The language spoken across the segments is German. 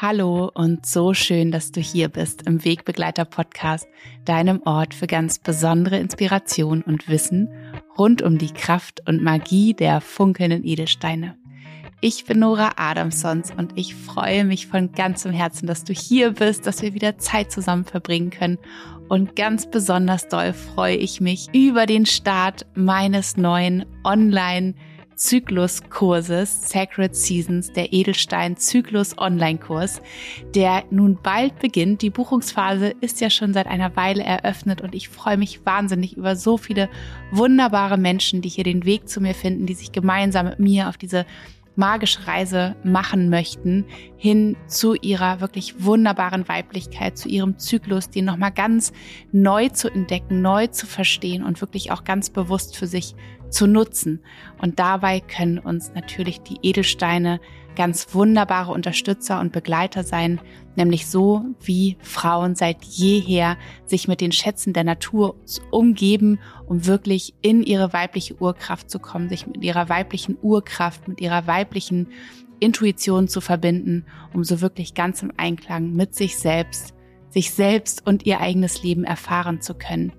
Hallo und so schön, dass du hier bist im Wegbegleiter Podcast, deinem Ort für ganz besondere Inspiration und Wissen rund um die Kraft und Magie der funkelnden Edelsteine. Ich bin Nora Adamsons und ich freue mich von ganzem Herzen, dass du hier bist, dass wir wieder Zeit zusammen verbringen können. Und ganz besonders doll freue ich mich über den Start meines neuen Online- Zykluskurses Sacred Seasons, der Edelstein Zyklus Online-Kurs, der nun bald beginnt. Die Buchungsphase ist ja schon seit einer Weile eröffnet und ich freue mich wahnsinnig über so viele wunderbare Menschen, die hier den Weg zu mir finden, die sich gemeinsam mit mir auf diese magische Reise machen möchten, hin zu ihrer wirklich wunderbaren Weiblichkeit, zu ihrem Zyklus, den nochmal ganz neu zu entdecken, neu zu verstehen und wirklich auch ganz bewusst für sich zu nutzen. Und dabei können uns natürlich die Edelsteine ganz wunderbare Unterstützer und Begleiter sein, nämlich so wie Frauen seit jeher sich mit den Schätzen der Natur umgeben, um wirklich in ihre weibliche Urkraft zu kommen, sich mit ihrer weiblichen Urkraft, mit ihrer weiblichen Intuition zu verbinden, um so wirklich ganz im Einklang mit sich selbst, sich selbst und ihr eigenes Leben erfahren zu können.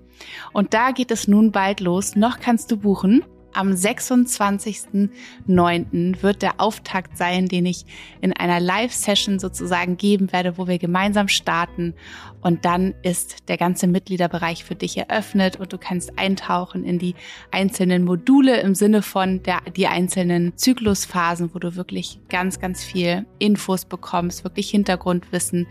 Und da geht es nun bald los. Noch kannst du buchen. Am 26.09. wird der Auftakt sein, den ich in einer Live-Session sozusagen geben werde, wo wir gemeinsam starten. Und dann ist der ganze Mitgliederbereich für dich eröffnet und du kannst eintauchen in die einzelnen Module im Sinne von der, die einzelnen Zyklusphasen, wo du wirklich ganz, ganz viel Infos bekommst, wirklich Hintergrundwissen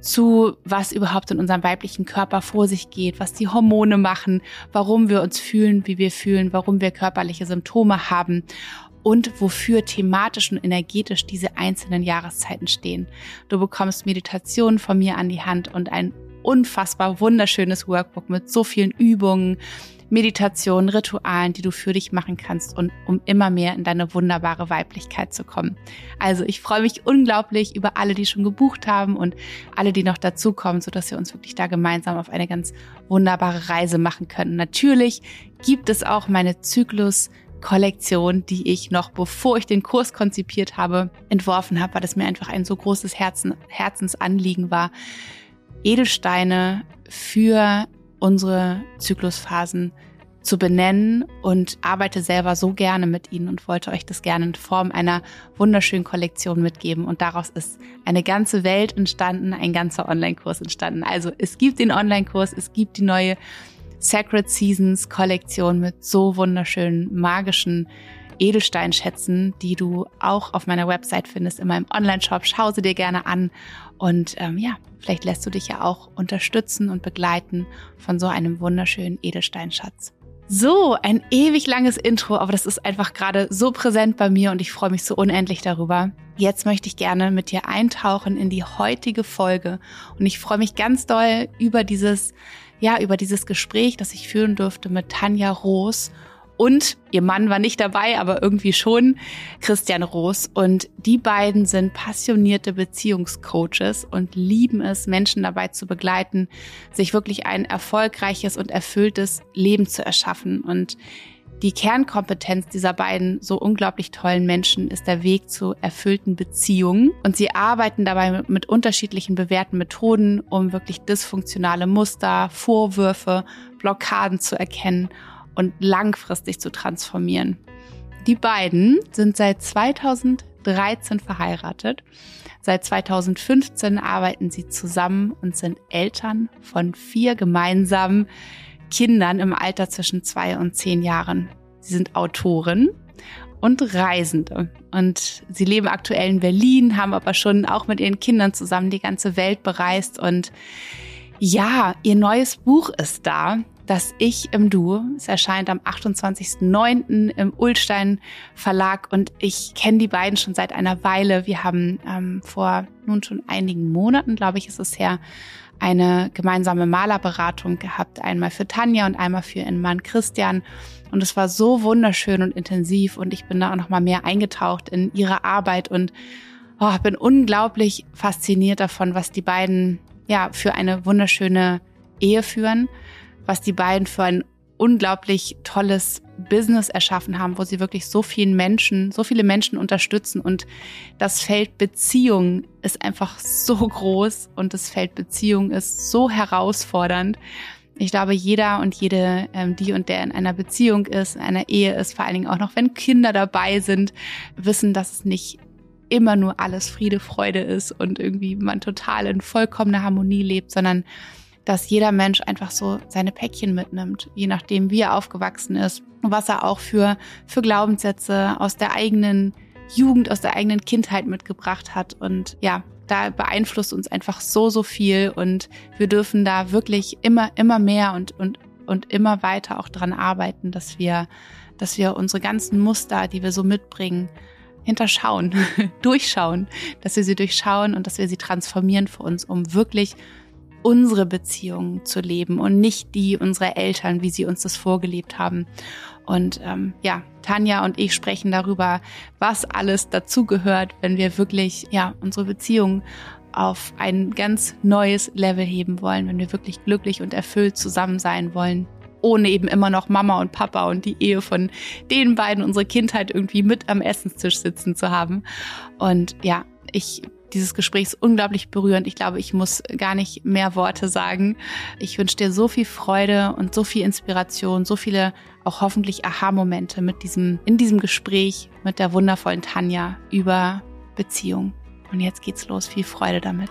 zu, was überhaupt in unserem weiblichen Körper vor sich geht, was die Hormone machen, warum wir uns fühlen, wie wir fühlen, warum wir körperliche Symptome haben und wofür thematisch und energetisch diese einzelnen Jahreszeiten stehen. Du bekommst Meditationen von mir an die Hand und ein unfassbar wunderschönes Workbook mit so vielen Übungen, Meditationen, Ritualen, die du für dich machen kannst und um immer mehr in deine wunderbare Weiblichkeit zu kommen. Also ich freue mich unglaublich über alle, die schon gebucht haben und alle, die noch dazukommen, so dass wir uns wirklich da gemeinsam auf eine ganz wunderbare Reise machen können. Natürlich gibt es auch meine Zyklus Kollektion, die ich noch bevor ich den Kurs konzipiert habe, entworfen habe, weil es mir einfach ein so großes Herzen, Herzensanliegen war, Edelsteine für unsere Zyklusphasen zu benennen und arbeite selber so gerne mit ihnen und wollte euch das gerne in Form einer wunderschönen Kollektion mitgeben. Und daraus ist eine ganze Welt entstanden, ein ganzer Online-Kurs entstanden. Also es gibt den Online-Kurs, es gibt die neue Sacred Seasons Kollektion mit so wunderschönen magischen Edelsteinschätzen, die du auch auf meiner Website findest, in meinem Online-Shop. Schau sie dir gerne an. Und ähm, ja, vielleicht lässt du dich ja auch unterstützen und begleiten von so einem wunderschönen Edelsteinschatz. So, ein ewig langes Intro, aber das ist einfach gerade so präsent bei mir und ich freue mich so unendlich darüber. Jetzt möchte ich gerne mit dir eintauchen in die heutige Folge und ich freue mich ganz doll über dieses ja, über dieses Gespräch, das ich führen durfte mit Tanja Roos und ihr Mann war nicht dabei, aber irgendwie schon Christian Roos. Und die beiden sind passionierte Beziehungscoaches und lieben es, Menschen dabei zu begleiten, sich wirklich ein erfolgreiches und erfülltes Leben zu erschaffen. Und die Kernkompetenz dieser beiden so unglaublich tollen Menschen ist der Weg zu erfüllten Beziehungen. Und sie arbeiten dabei mit, unterschiedlichen bewährten Methoden, um wirklich dysfunktionale Muster, Vorwürfe, Blockaden zu erkennen und langfristig zu transformieren. Die beiden sind seit 2013 verheiratet. Seit 2015 arbeiten sie zusammen und sind Eltern von vier gemeinsamen Kindern im Alter zwischen zwei und zehn Jahren. Sie sind Autorin und Reisende. Und sie leben aktuell in Berlin, haben aber schon auch mit ihren Kindern zusammen die ganze Welt bereist. Und ja, ihr neues Buch ist da. Das Ich im Du. Es erscheint am 28.09. im Ulstein Verlag und ich kenne die beiden schon seit einer Weile. Wir haben ähm, vor nun schon einigen Monaten, glaube ich, ist es her, eine gemeinsame Malerberatung gehabt, einmal für Tanja und einmal für ihren Mann Christian. Und es war so wunderschön und intensiv und ich bin da auch noch mal mehr eingetaucht in ihre Arbeit und oh, bin unglaublich fasziniert davon, was die beiden ja für eine wunderschöne Ehe führen, was die beiden für ein unglaublich tolles Business erschaffen haben, wo sie wirklich so vielen Menschen, so viele Menschen unterstützen und das Feld Beziehung ist einfach so groß und das Feld Beziehung ist so herausfordernd. Ich glaube, jeder und jede, ähm, die und der in einer Beziehung ist, in einer Ehe ist, vor allen Dingen auch noch, wenn Kinder dabei sind, wissen, dass es nicht immer nur alles Friede, Freude ist und irgendwie man total in vollkommener Harmonie lebt, sondern dass jeder Mensch einfach so seine Päckchen mitnimmt, je nachdem, wie er aufgewachsen ist und was er auch für, für Glaubenssätze aus der eigenen Jugend, aus der eigenen Kindheit mitgebracht hat. Und ja, da beeinflusst uns einfach so, so viel und wir dürfen da wirklich immer, immer mehr und, und, und immer weiter auch dran arbeiten, dass wir, dass wir unsere ganzen Muster, die wir so mitbringen, hinterschauen, durchschauen, dass wir sie durchschauen und dass wir sie transformieren für uns, um wirklich unsere Beziehungen zu leben und nicht die unserer Eltern, wie sie uns das vorgelebt haben. Und ähm, ja, Tanja und ich sprechen darüber, was alles dazugehört, wenn wir wirklich ja unsere Beziehungen auf ein ganz neues Level heben wollen, wenn wir wirklich glücklich und erfüllt zusammen sein wollen, ohne eben immer noch Mama und Papa und die Ehe von den beiden unsere Kindheit irgendwie mit am Essenstisch sitzen zu haben. Und ja, ich dieses Gespräch ist unglaublich berührend. Ich glaube, ich muss gar nicht mehr Worte sagen. Ich wünsche dir so viel Freude und so viel Inspiration, so viele auch hoffentlich Aha-Momente mit diesem, in diesem Gespräch mit der wundervollen Tanja über Beziehung. Und jetzt geht's los. Viel Freude damit.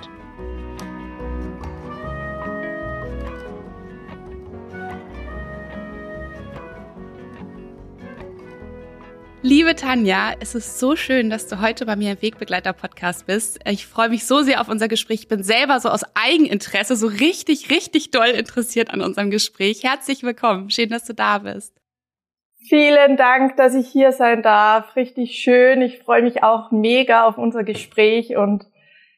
Liebe Tanja, es ist so schön, dass du heute bei mir im Wegbegleiter-Podcast bist. Ich freue mich so sehr auf unser Gespräch. Ich bin selber so aus Eigeninteresse so richtig, richtig doll interessiert an unserem Gespräch. Herzlich willkommen. Schön, dass du da bist. Vielen Dank, dass ich hier sein darf. Richtig schön. Ich freue mich auch mega auf unser Gespräch und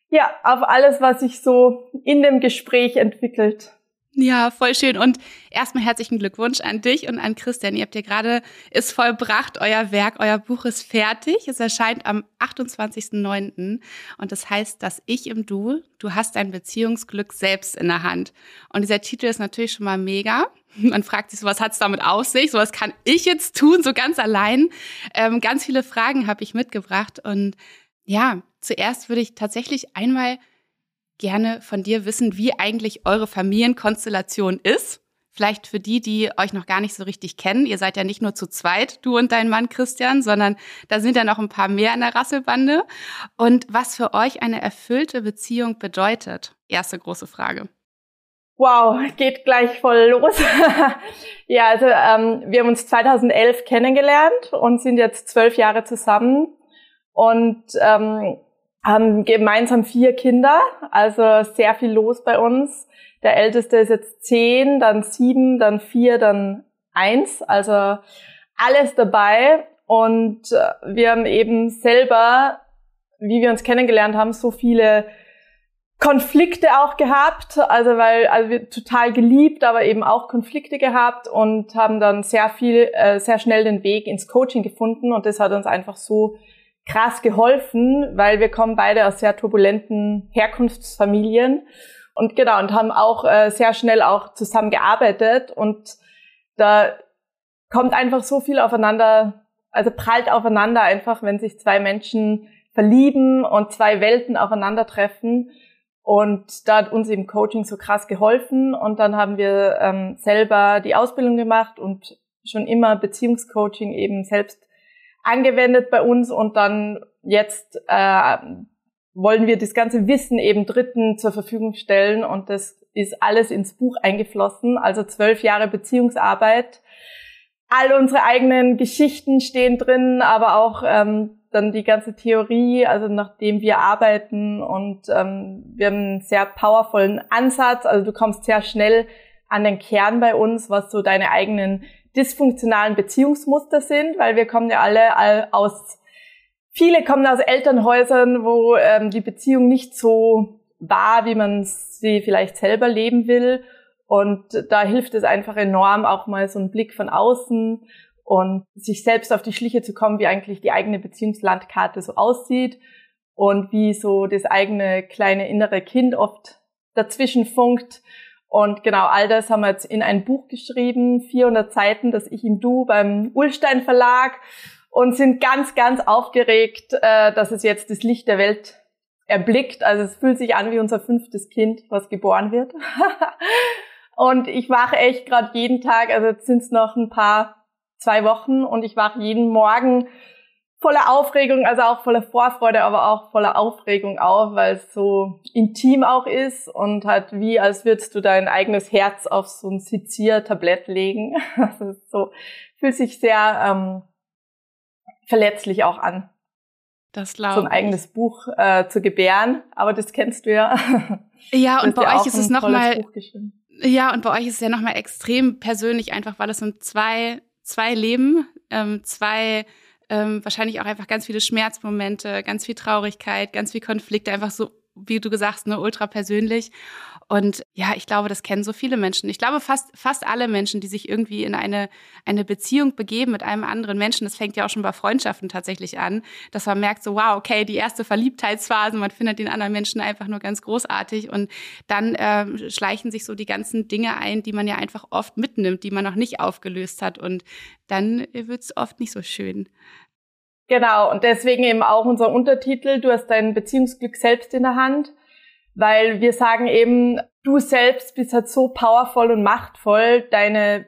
ja, auf alles, was sich so in dem Gespräch entwickelt. Ja, voll schön. Und erstmal herzlichen Glückwunsch an dich und an Christian. Ihr habt ja gerade es vollbracht, euer Werk, euer Buch ist fertig. Es erscheint am 28.09. Und das heißt, dass ich im Du, du hast dein Beziehungsglück selbst in der Hand. Und dieser Titel ist natürlich schon mal mega. Man fragt sich so, was hat's damit auf sich? So was kann ich jetzt tun, so ganz allein? Ähm, ganz viele Fragen habe ich mitgebracht. Und ja, zuerst würde ich tatsächlich einmal gerne von dir wissen, wie eigentlich eure Familienkonstellation ist. Vielleicht für die, die euch noch gar nicht so richtig kennen. Ihr seid ja nicht nur zu zweit, du und dein Mann Christian, sondern da sind ja noch ein paar mehr in der Rasselbande. Und was für euch eine erfüllte Beziehung bedeutet? Erste große Frage. Wow, geht gleich voll los. ja, also ähm, wir haben uns 2011 kennengelernt und sind jetzt zwölf Jahre zusammen. Und ähm, haben gemeinsam vier Kinder, also sehr viel los bei uns. Der älteste ist jetzt zehn, dann sieben, dann vier, dann eins, also alles dabei. Und äh, wir haben eben selber, wie wir uns kennengelernt haben, so viele Konflikte auch gehabt, also weil also wir total geliebt, aber eben auch Konflikte gehabt und haben dann sehr viel, äh, sehr schnell den Weg ins Coaching gefunden und das hat uns einfach so krass geholfen, weil wir kommen beide aus sehr turbulenten Herkunftsfamilien und genau und haben auch äh, sehr schnell auch zusammen gearbeitet und da kommt einfach so viel aufeinander, also prallt aufeinander einfach, wenn sich zwei Menschen verlieben und zwei Welten aufeinandertreffen. Und da hat uns eben Coaching so krass geholfen. Und dann haben wir ähm, selber die Ausbildung gemacht und schon immer Beziehungscoaching eben selbst angewendet bei uns und dann jetzt äh, wollen wir das ganze Wissen eben Dritten zur Verfügung stellen und das ist alles ins Buch eingeflossen, also zwölf Jahre Beziehungsarbeit. All unsere eigenen Geschichten stehen drin, aber auch ähm, dann die ganze Theorie, also nachdem wir arbeiten und ähm, wir haben einen sehr powervollen Ansatz, also du kommst sehr schnell an den Kern bei uns, was so deine eigenen dysfunktionalen Beziehungsmuster sind, weil wir kommen ja alle aus, viele kommen aus Elternhäusern, wo ähm, die Beziehung nicht so war, wie man sie vielleicht selber leben will. Und da hilft es einfach enorm, auch mal so einen Blick von außen und sich selbst auf die Schliche zu kommen, wie eigentlich die eigene Beziehungslandkarte so aussieht und wie so das eigene kleine innere Kind oft dazwischen funkt Und genau all das haben wir jetzt in ein Buch geschrieben, 400 Seiten, das ich im Du beim Ulstein Verlag und sind ganz, ganz aufgeregt, äh, dass es jetzt das Licht der Welt erblickt. Also es fühlt sich an wie unser fünftes Kind, was geboren wird. und ich wache echt gerade jeden Tag, also jetzt sind es noch ein paar, zwei Wochen und ich wache jeden Morgen voller Aufregung, also auch voller Vorfreude, aber auch voller Aufregung auf, weil es so intim auch ist und halt wie, als würdest du dein eigenes Herz auf so ein Sezier-Tablett legen. Also so fühlt sich sehr ähm, verletzlich auch an. Das glaube So ein eigenes Buch äh, zu gebären, aber das kennst du ja. Ja, und bei euch ist es nochmal. Ja, und bei euch ist es ja nochmal extrem persönlich, einfach weil es sind zwei, zwei Leben, ähm, zwei ähm, wahrscheinlich auch einfach ganz viele Schmerzmomente, ganz viel Traurigkeit, ganz viel Konflikte, einfach so, wie du gesagt, ne, ultra persönlich. Und ja, ich glaube, das kennen so viele Menschen. Ich glaube, fast, fast alle Menschen, die sich irgendwie in eine, eine Beziehung begeben mit einem anderen Menschen, das fängt ja auch schon bei Freundschaften tatsächlich an, dass man merkt so, wow, okay, die erste Verliebtheitsphase, man findet den anderen Menschen einfach nur ganz großartig und dann äh, schleichen sich so die ganzen Dinge ein, die man ja einfach oft mitnimmt, die man noch nicht aufgelöst hat und dann wird es oft nicht so schön. Genau, und deswegen eben auch unser Untertitel, du hast dein Beziehungsglück selbst in der Hand weil wir sagen eben, du selbst bist halt so powervoll und machtvoll, deine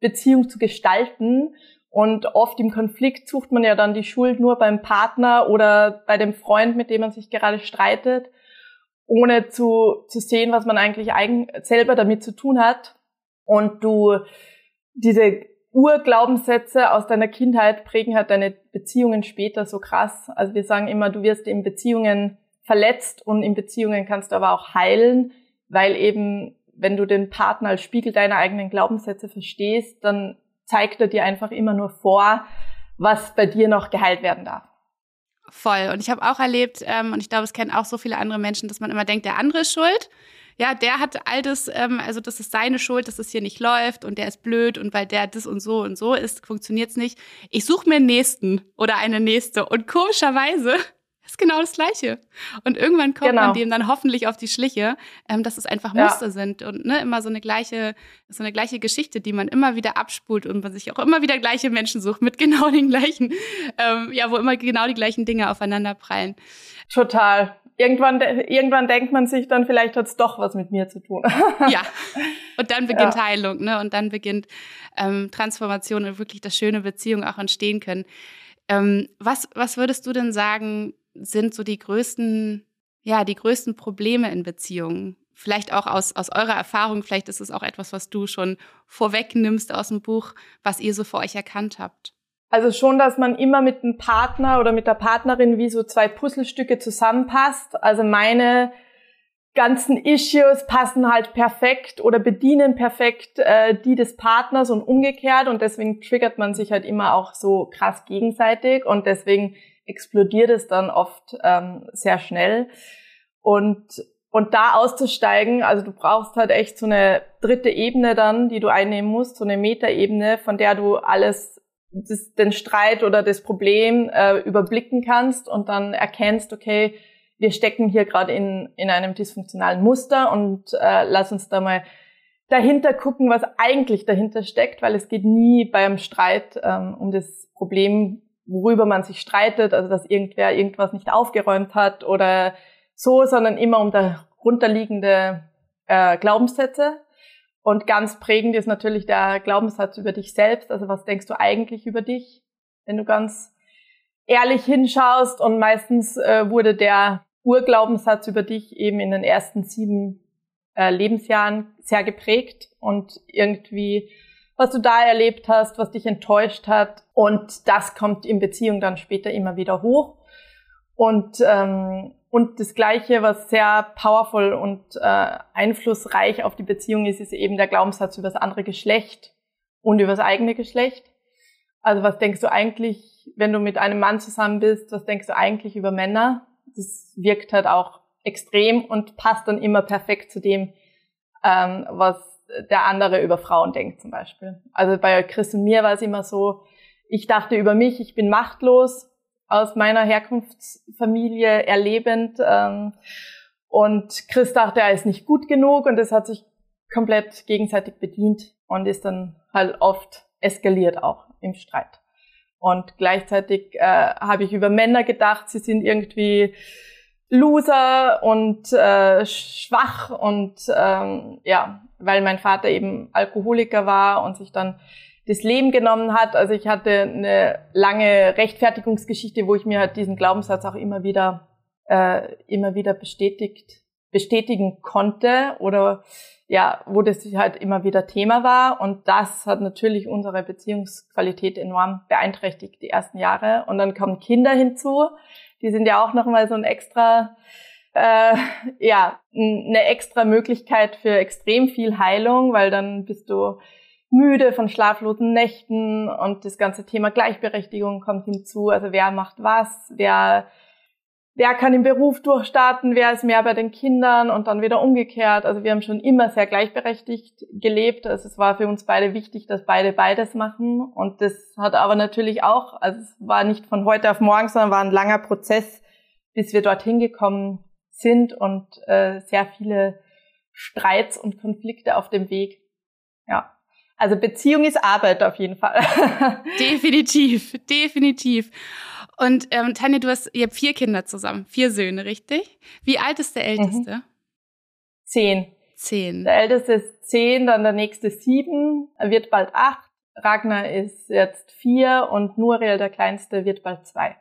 Beziehung zu gestalten. Und oft im Konflikt sucht man ja dann die Schuld nur beim Partner oder bei dem Freund, mit dem man sich gerade streitet, ohne zu, zu sehen, was man eigentlich eigen, selber damit zu tun hat. Und du, diese Urglaubenssätze aus deiner Kindheit prägen halt deine Beziehungen später so krass. Also wir sagen immer, du wirst in Beziehungen verletzt und in Beziehungen kannst du aber auch heilen, weil eben, wenn du den Partner als Spiegel deiner eigenen Glaubenssätze verstehst, dann zeigt er dir einfach immer nur vor, was bei dir noch geheilt werden darf. Voll. Und ich habe auch erlebt, ähm, und ich glaube, es kennen auch so viele andere Menschen, dass man immer denkt, der andere ist schuld. Ja, der hat all das, ähm, also das ist seine Schuld, dass es hier nicht läuft und der ist blöd und weil der das und so und so ist, funktioniert's nicht. Ich suche mir einen nächsten oder eine nächste. Und komischerweise ist genau das Gleiche. Und irgendwann kommt genau. man dem dann hoffentlich auf die Schliche, ähm, dass es einfach Muster ja. sind und ne, immer so eine gleiche, so eine gleiche Geschichte, die man immer wieder abspult und man sich auch immer wieder gleiche Menschen sucht mit genau den gleichen, ähm, ja, wo immer genau die gleichen Dinge aufeinander prallen. Total. Irgendwann, irgendwann denkt man sich dann, vielleicht hat es doch was mit mir zu tun. ja. Und dann beginnt ja. Heilung, ne? Und dann beginnt ähm, Transformation und wirklich, dass schöne Beziehungen auch entstehen können. Ähm, was, was würdest du denn sagen, sind so die größten, ja, die größten Probleme in Beziehungen? Vielleicht auch aus, aus eurer Erfahrung, vielleicht ist es auch etwas, was du schon vorwegnimmst aus dem Buch, was ihr so für euch erkannt habt. Also schon, dass man immer mit dem Partner oder mit der Partnerin wie so zwei Puzzlestücke zusammenpasst. Also meine ganzen Issues passen halt perfekt oder bedienen perfekt äh, die des Partners und umgekehrt und deswegen triggert man sich halt immer auch so krass gegenseitig und deswegen explodiert es dann oft ähm, sehr schnell. Und, und da auszusteigen, also du brauchst halt echt so eine dritte Ebene dann, die du einnehmen musst, so eine Metaebene, von der du alles, das, den Streit oder das Problem äh, überblicken kannst und dann erkennst, okay, wir stecken hier gerade in, in einem dysfunktionalen Muster und äh, lass uns da mal dahinter gucken, was eigentlich dahinter steckt, weil es geht nie beim Streit ähm, um das Problem, worüber man sich streitet, also dass irgendwer irgendwas nicht aufgeräumt hat oder so, sondern immer um darunterliegende äh, Glaubenssätze. Und ganz prägend ist natürlich der Glaubenssatz über dich selbst. Also was denkst du eigentlich über dich, wenn du ganz ehrlich hinschaust? Und meistens äh, wurde der Urglaubenssatz über dich eben in den ersten sieben äh, Lebensjahren sehr geprägt und irgendwie was du da erlebt hast, was dich enttäuscht hat. Und das kommt in Beziehung dann später immer wieder hoch. Und, ähm, und das Gleiche, was sehr powerful und äh, einflussreich auf die Beziehung ist, ist eben der Glaubenssatz über das andere Geschlecht und über das eigene Geschlecht. Also was denkst du eigentlich, wenn du mit einem Mann zusammen bist, was denkst du eigentlich über Männer? Das wirkt halt auch extrem und passt dann immer perfekt zu dem, ähm, was der andere über Frauen denkt zum Beispiel. Also bei Chris und mir war es immer so, ich dachte über mich, ich bin machtlos aus meiner Herkunftsfamilie erlebend. Ähm, und Chris dachte, er ist nicht gut genug und das hat sich komplett gegenseitig bedient und ist dann halt oft eskaliert auch im Streit. Und gleichzeitig äh, habe ich über Männer gedacht, sie sind irgendwie Loser und äh, schwach und ähm, ja, weil mein Vater eben Alkoholiker war und sich dann das Leben genommen hat. Also ich hatte eine lange Rechtfertigungsgeschichte, wo ich mir halt diesen Glaubenssatz auch immer wieder äh, immer wieder bestätigt bestätigen konnte oder ja, wo das halt immer wieder Thema war. Und das hat natürlich unsere Beziehungsqualität enorm beeinträchtigt, die ersten Jahre. Und dann kommen Kinder hinzu. Die sind ja auch nochmal so ein extra, äh, ja, eine extra Möglichkeit für extrem viel Heilung, weil dann bist du müde von schlaflosen Nächten und das ganze Thema Gleichberechtigung kommt hinzu. Also wer macht was, wer wer kann im Beruf durchstarten, wer ist mehr bei den Kindern und dann wieder umgekehrt. Also wir haben schon immer sehr gleichberechtigt gelebt. Also es war für uns beide wichtig, dass beide beides machen. Und das hat aber natürlich auch, also es war nicht von heute auf morgen, sondern war ein langer Prozess, bis wir dorthin gekommen sind und äh, sehr viele Streits und Konflikte auf dem Weg. Ja. Also Beziehung ist Arbeit auf jeden Fall. definitiv, definitiv. Und ähm, Tanja, du hast, ihr habt vier Kinder zusammen, vier Söhne, richtig? Wie alt ist der mhm. Älteste? Mhm. Zehn. Zehn. Der Älteste ist zehn, dann der nächste sieben, er wird bald acht. Ragnar ist jetzt vier und Nuriel, der Kleinste, wird bald zwei.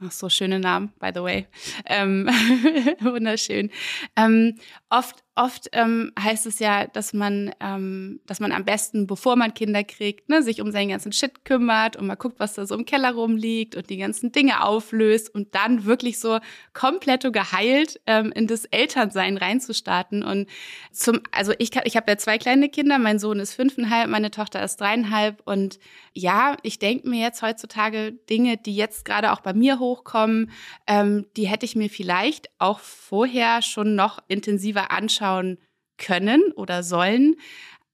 Ach so, schöne Namen, by the way. Ähm, wunderschön. Ähm, oft oft ähm, heißt es ja, dass man, ähm, dass man am besten, bevor man Kinder kriegt, ne, sich um seinen ganzen Shit kümmert und mal guckt, was da so im Keller rumliegt und die ganzen Dinge auflöst und dann wirklich so komplett geheilt ähm, in das Elternsein reinzustarten. Und zum, also ich, kann, ich habe ja zwei kleine Kinder, mein Sohn ist fünfeinhalb, meine Tochter ist dreieinhalb und ja, ich denke mir jetzt heutzutage Dinge, die jetzt gerade auch bei mir hochkommen, ähm, die hätte ich mir vielleicht auch vorher schon noch intensiver anschauen anschauen können oder sollen.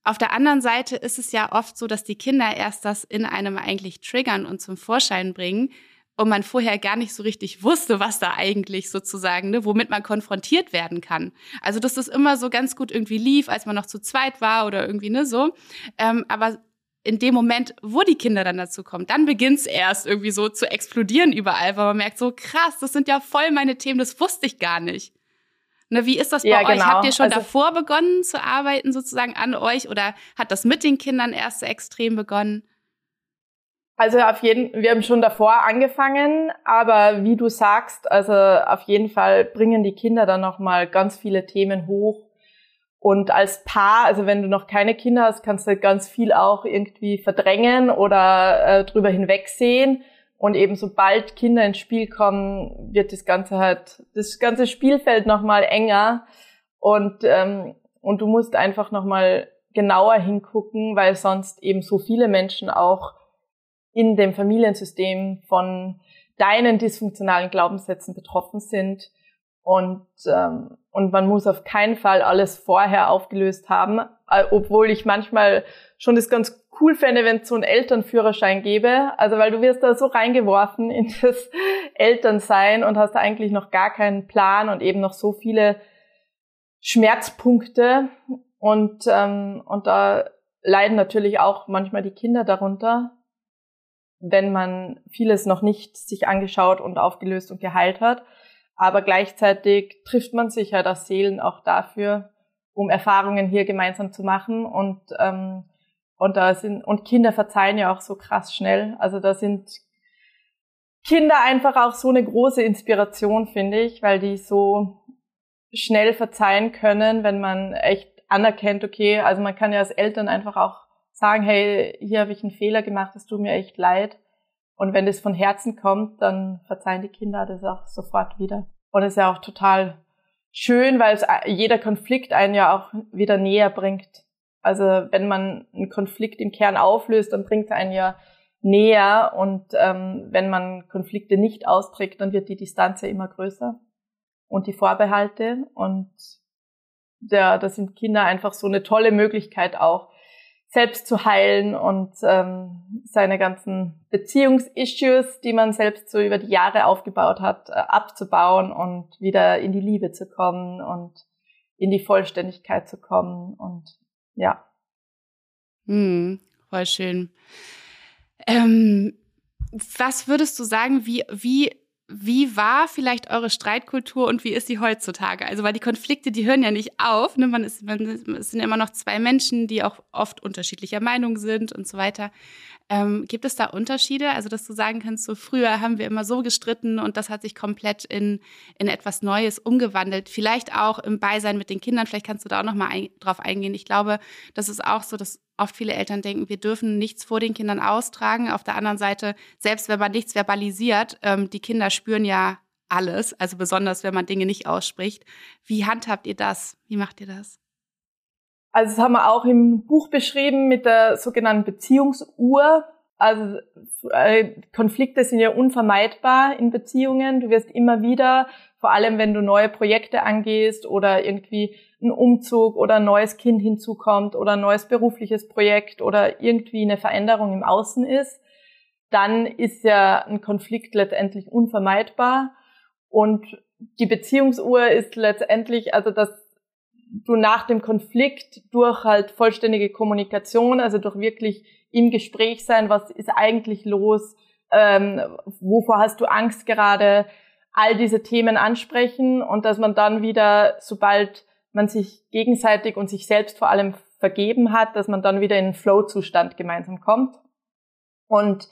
Auf der anderen Seite ist es ja oft so, dass die Kinder erst das in einem eigentlich triggern und zum Vorschein bringen und man vorher gar nicht so richtig wusste, was da eigentlich sozusagen, ne, womit man konfrontiert werden kann. Also dass das immer so ganz gut irgendwie lief, als man noch zu zweit war oder irgendwie ne so. Ähm, aber in dem Moment, wo die Kinder dann dazu kommen, dann beginnt's erst irgendwie so zu explodieren überall, weil man merkt so krass, das sind ja voll meine Themen, das wusste ich gar nicht. Ne, wie ist das bei ja, euch? Genau. Habt ihr schon also, davor begonnen zu arbeiten sozusagen an euch oder hat das mit den Kindern erst so extrem begonnen? Also auf jeden, wir haben schon davor angefangen, aber wie du sagst, also auf jeden Fall bringen die Kinder dann noch mal ganz viele Themen hoch. Und als Paar, also wenn du noch keine Kinder hast, kannst du ganz viel auch irgendwie verdrängen oder äh, drüber hinwegsehen. Und eben sobald Kinder ins Spiel kommen, wird das Ganze halt, das ganze Spielfeld nochmal enger. Und, ähm, und du musst einfach nochmal genauer hingucken, weil sonst eben so viele Menschen auch in dem Familiensystem von deinen dysfunktionalen Glaubenssätzen betroffen sind. Und, ähm, und man muss auf keinen Fall alles vorher aufgelöst haben, äh, obwohl ich manchmal schon das ganz cool fände, wenn es so einen Elternführerschein gäbe. Also weil du wirst da so reingeworfen in das Elternsein und hast eigentlich noch gar keinen Plan und eben noch so viele Schmerzpunkte. Und, ähm, und da leiden natürlich auch manchmal die Kinder darunter, wenn man vieles noch nicht sich angeschaut und aufgelöst und geheilt hat. Aber gleichzeitig trifft man sich halt als Seelen auch dafür, um Erfahrungen hier gemeinsam zu machen und ähm, und da sind, und Kinder verzeihen ja auch so krass schnell. Also da sind Kinder einfach auch so eine große Inspiration, finde ich, weil die so schnell verzeihen können, wenn man echt anerkennt, okay, also man kann ja als Eltern einfach auch sagen, hey, hier habe ich einen Fehler gemacht, es tut mir echt leid. Und wenn das von Herzen kommt, dann verzeihen die Kinder das auch sofort wieder. Und es ist ja auch total schön, weil es jeder Konflikt einen ja auch wieder näher bringt. Also wenn man einen Konflikt im Kern auflöst, dann bringt es einen ja näher und ähm, wenn man Konflikte nicht austrägt, dann wird die Distanz ja immer größer und die Vorbehalte und ja, da sind Kinder einfach so eine tolle Möglichkeit auch selbst zu heilen und ähm, seine ganzen Beziehungsissues, die man selbst so über die Jahre aufgebaut hat, äh, abzubauen und wieder in die Liebe zu kommen und in die Vollständigkeit zu kommen und ja. Hm, voll schön. Ähm, was würdest du sagen, wie, wie wie war vielleicht eure Streitkultur und wie ist sie heutzutage? Also, weil die Konflikte, die hören ja nicht auf. Ne? Man ist, man, es sind immer noch zwei Menschen, die auch oft unterschiedlicher Meinung sind und so weiter. Ähm, gibt es da Unterschiede? Also, dass du sagen kannst, so früher haben wir immer so gestritten und das hat sich komplett in, in etwas Neues umgewandelt. Vielleicht auch im Beisein mit den Kindern. Vielleicht kannst du da auch noch mal ein, drauf eingehen. Ich glaube, das ist auch so, dass oft viele Eltern denken, wir dürfen nichts vor den Kindern austragen. Auf der anderen Seite, selbst wenn man nichts verbalisiert, ähm, die Kinder spüren ja alles, also besonders wenn man Dinge nicht ausspricht. Wie handhabt ihr das? Wie macht ihr das? Also das haben wir auch im Buch beschrieben mit der sogenannten Beziehungsuhr. Also äh, Konflikte sind ja unvermeidbar in Beziehungen. Du wirst immer wieder, vor allem wenn du neue Projekte angehst oder irgendwie ein Umzug oder ein neues Kind hinzukommt oder ein neues berufliches Projekt oder irgendwie eine Veränderung im Außen ist, dann ist ja ein Konflikt letztendlich unvermeidbar. Und die Beziehungsuhr ist letztendlich, also dass du nach dem Konflikt durch halt vollständige Kommunikation, also durch wirklich im Gespräch sein, was ist eigentlich los, ähm, wovor hast du Angst gerade, all diese Themen ansprechen und dass man dann wieder, sobald man sich gegenseitig und sich selbst vor allem vergeben hat, dass man dann wieder in einen Flow-Zustand gemeinsam kommt. Und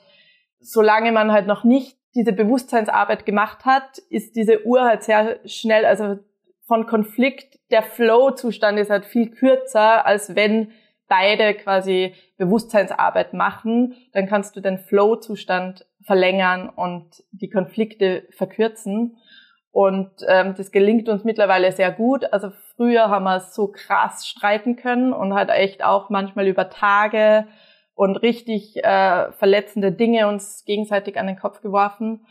solange man halt noch nicht diese Bewusstseinsarbeit gemacht hat, ist diese Uhr halt sehr schnell, also von Konflikt, der Flow-Zustand ist halt viel kürzer, als wenn beide quasi Bewusstseinsarbeit machen, dann kannst du den Flow-Zustand verlängern und die Konflikte verkürzen. Und ähm, das gelingt uns mittlerweile sehr gut. Also früher haben wir so krass streiten können und halt echt auch manchmal über Tage und richtig äh, verletzende Dinge uns gegenseitig an den Kopf geworfen.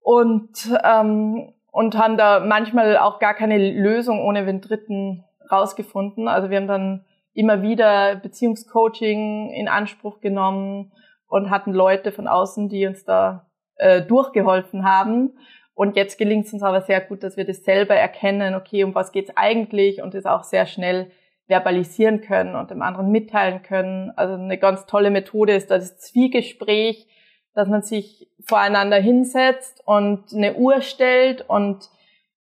Und, ähm, und haben da manchmal auch gar keine Lösung ohne den Dritten rausgefunden. Also wir haben dann immer wieder Beziehungscoaching in Anspruch genommen und hatten Leute von außen, die uns da äh, durchgeholfen haben. Und jetzt gelingt es uns aber sehr gut, dass wir das selber erkennen, okay, um was geht's eigentlich? Und das auch sehr schnell verbalisieren können und dem anderen mitteilen können. Also eine ganz tolle Methode ist das Zwiegespräch, dass man sich voreinander hinsetzt und eine Uhr stellt und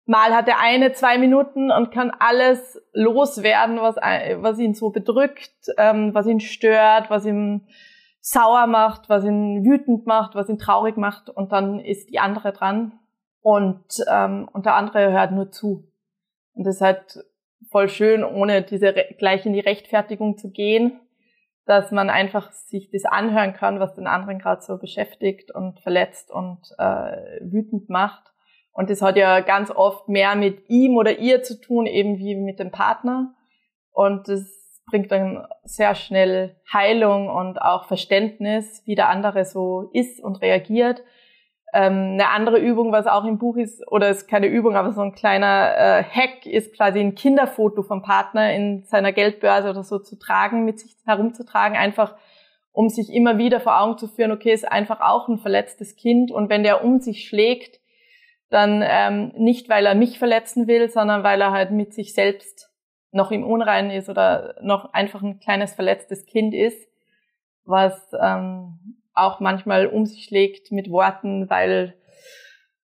mal hat der eine zwei Minuten und kann alles loswerden, was, was ihn so bedrückt, ähm, was ihn stört, was ihn sauer macht, was ihn wütend macht, was ihn traurig macht. Und dann ist die andere dran und, ähm, und der andere hört nur zu. Und das ist halt voll schön, ohne diese gleich in die Rechtfertigung zu gehen, dass man einfach sich das anhören kann, was den anderen gerade so beschäftigt und verletzt und äh, wütend macht. Und das hat ja ganz oft mehr mit ihm oder ihr zu tun, eben wie mit dem Partner. Und das bringt dann sehr schnell Heilung und auch Verständnis, wie der andere so ist und reagiert. Ähm, eine andere Übung, was auch im Buch ist, oder ist keine Übung, aber so ein kleiner äh, Hack, ist quasi ein Kinderfoto vom Partner in seiner Geldbörse oder so zu tragen, mit sich herumzutragen, einfach um sich immer wieder vor Augen zu führen, okay, ist einfach auch ein verletztes Kind. Und wenn der um sich schlägt, dann ähm, nicht, weil er mich verletzen will, sondern weil er halt mit sich selbst noch im Unreinen ist oder noch einfach ein kleines verletztes Kind ist, was ähm, auch manchmal um sich schlägt mit Worten, weil,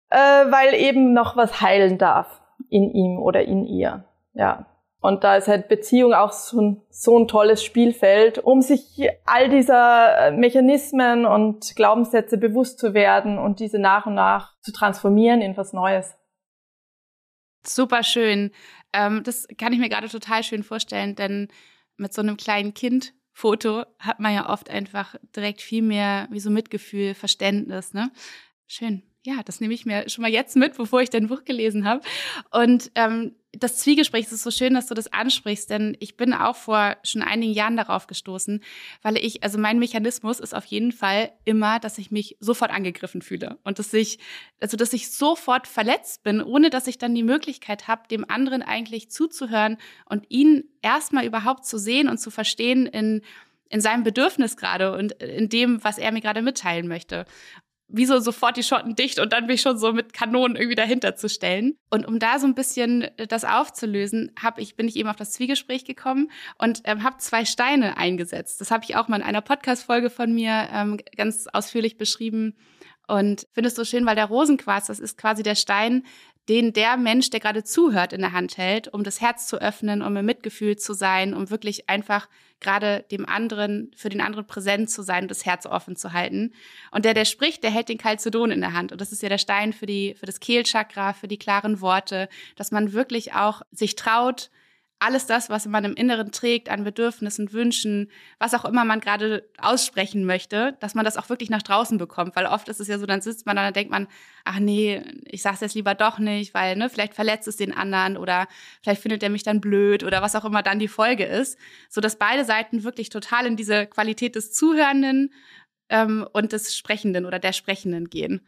äh, weil eben noch was heilen darf in ihm oder in ihr. Ja. Und da ist halt Beziehung auch so ein, so ein tolles Spielfeld, um sich all dieser Mechanismen und Glaubenssätze bewusst zu werden und diese nach und nach zu transformieren in was Neues. Super schön. Ähm, das kann ich mir gerade total schön vorstellen, denn mit so einem kleinen Kind Foto hat man ja oft einfach direkt viel mehr wie so Mitgefühl, Verständnis, ne? Schön. Ja, das nehme ich mir schon mal jetzt mit, bevor ich dein Buch gelesen habe. Und ähm, das Zwiegespräch es ist so schön, dass du das ansprichst, denn ich bin auch vor schon einigen Jahren darauf gestoßen, weil ich, also mein Mechanismus ist auf jeden Fall immer, dass ich mich sofort angegriffen fühle und dass ich, also dass ich sofort verletzt bin, ohne dass ich dann die Möglichkeit habe, dem anderen eigentlich zuzuhören und ihn erstmal überhaupt zu sehen und zu verstehen in in seinem Bedürfnis gerade und in dem, was er mir gerade mitteilen möchte wie so sofort die Schotten dicht und dann bin ich schon so mit Kanonen irgendwie dahinter zu stellen. Und um da so ein bisschen äh, das aufzulösen, hab ich, bin ich eben auf das Zwiegespräch gekommen und ähm, habe zwei Steine eingesetzt. Das habe ich auch mal in einer Podcast-Folge von mir ähm, ganz ausführlich beschrieben. Und finde es so schön, weil der Rosenquarz, das ist quasi der Stein, den der Mensch, der gerade zuhört, in der Hand hält, um das Herz zu öffnen, um im Mitgefühl zu sein, um wirklich einfach gerade dem anderen, für den anderen präsent zu sein und das Herz offen zu halten. Und der, der spricht, der hält den Calcedon in der Hand. Und das ist ja der Stein für die, für das Kehlchakra, für die klaren Worte, dass man wirklich auch sich traut, alles das, was man im Inneren trägt, an Bedürfnissen, Wünschen, was auch immer man gerade aussprechen möchte, dass man das auch wirklich nach draußen bekommt. Weil oft ist es ja so, dann sitzt man da und denkt man, ach nee, ich sag's jetzt lieber doch nicht, weil ne, vielleicht verletzt es den anderen oder vielleicht findet er mich dann blöd oder was auch immer dann die Folge ist. So dass beide Seiten wirklich total in diese Qualität des Zuhörenden ähm, und des Sprechenden oder der Sprechenden gehen.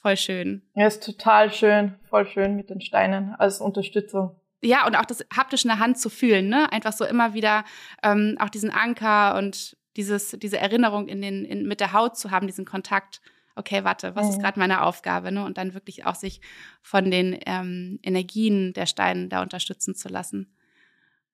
Voll schön. Ja, ist total schön, voll schön mit den Steinen als Unterstützung ja, und auch das haptisch in der Hand zu fühlen, ne? Einfach so immer wieder ähm, auch diesen Anker und dieses, diese Erinnerung in den, in, mit der Haut zu haben, diesen Kontakt. Okay, warte, was mhm. ist gerade meine Aufgabe, ne? Und dann wirklich auch sich von den ähm, Energien der Steine da unterstützen zu lassen.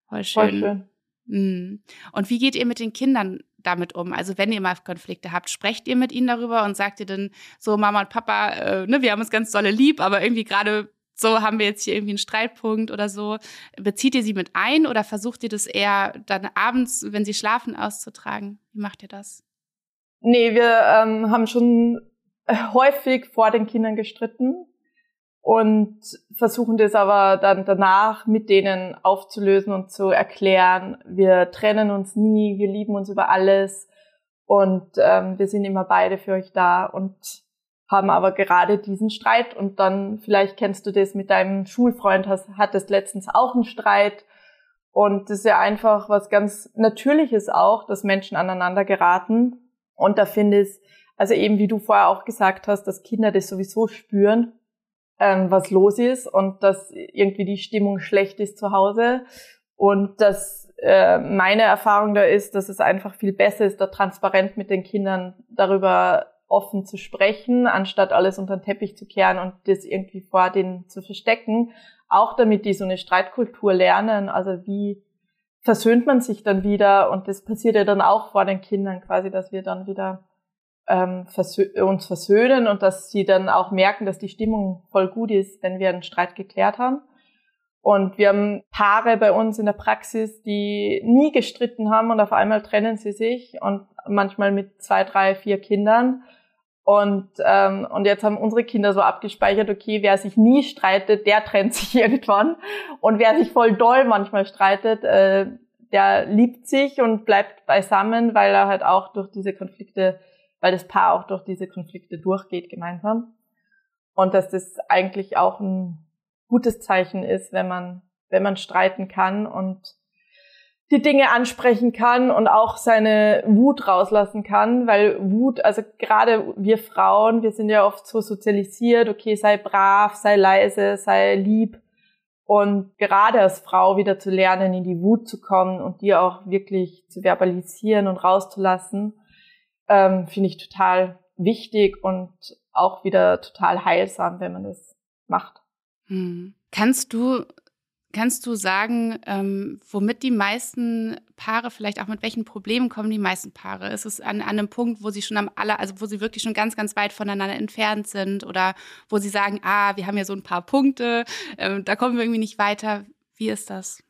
Voll schön. Voll schön. Mhm. Und wie geht ihr mit den Kindern damit um? Also wenn ihr mal Konflikte habt, sprecht ihr mit ihnen darüber und sagt ihr dann so, Mama und Papa, äh, ne, wir haben uns ganz dolle lieb, aber irgendwie gerade so haben wir jetzt hier irgendwie einen Streitpunkt oder so. Bezieht ihr sie mit ein oder versucht ihr das eher dann abends, wenn sie schlafen, auszutragen? Wie macht ihr das? Nee, wir ähm, haben schon häufig vor den Kindern gestritten und versuchen das aber dann danach mit denen aufzulösen und zu erklären, wir trennen uns nie, wir lieben uns über alles und ähm, wir sind immer beide für euch da und haben aber gerade diesen Streit und dann vielleicht kennst du das mit deinem Schulfreund, hast, hattest letztens auch einen Streit. Und das ist ja einfach was ganz Natürliches auch, dass Menschen aneinander geraten. Und da finde ich, also eben wie du vorher auch gesagt hast, dass Kinder das sowieso spüren, ähm, was los ist und dass irgendwie die Stimmung schlecht ist zu Hause. Und dass äh, meine Erfahrung da ist, dass es einfach viel besser ist, da transparent mit den Kindern darüber offen zu sprechen, anstatt alles unter den Teppich zu kehren und das irgendwie vor denen zu verstecken. Auch damit die so eine Streitkultur lernen, also wie versöhnt man sich dann wieder und das passiert ja dann auch vor den Kindern quasi, dass wir dann wieder ähm, versö uns versöhnen und dass sie dann auch merken, dass die Stimmung voll gut ist, wenn wir einen Streit geklärt haben. Und wir haben Paare bei uns in der Praxis, die nie gestritten haben und auf einmal trennen sie sich und manchmal mit zwei, drei, vier Kindern und, ähm, und jetzt haben unsere Kinder so abgespeichert, okay, wer sich nie streitet, der trennt sich irgendwann. Und wer sich voll doll manchmal streitet, äh, der liebt sich und bleibt beisammen, weil er halt auch durch diese Konflikte, weil das Paar auch durch diese Konflikte durchgeht gemeinsam. Und dass das eigentlich auch ein gutes Zeichen ist, wenn man, wenn man streiten kann und die Dinge ansprechen kann und auch seine Wut rauslassen kann, weil Wut, also gerade wir Frauen, wir sind ja oft so sozialisiert, okay, sei brav, sei leise, sei lieb. Und gerade als Frau wieder zu lernen, in die Wut zu kommen und die auch wirklich zu verbalisieren und rauszulassen, ähm, finde ich total wichtig und auch wieder total heilsam, wenn man das macht. Hm. Kannst du Kannst du sagen, ähm, womit die meisten Paare, vielleicht auch mit welchen Problemen kommen die meisten Paare? Ist es an, an einem Punkt, wo sie schon am aller, also wo sie wirklich schon ganz, ganz weit voneinander entfernt sind oder wo sie sagen, ah, wir haben ja so ein paar Punkte, ähm, da kommen wir irgendwie nicht weiter. Wie ist das?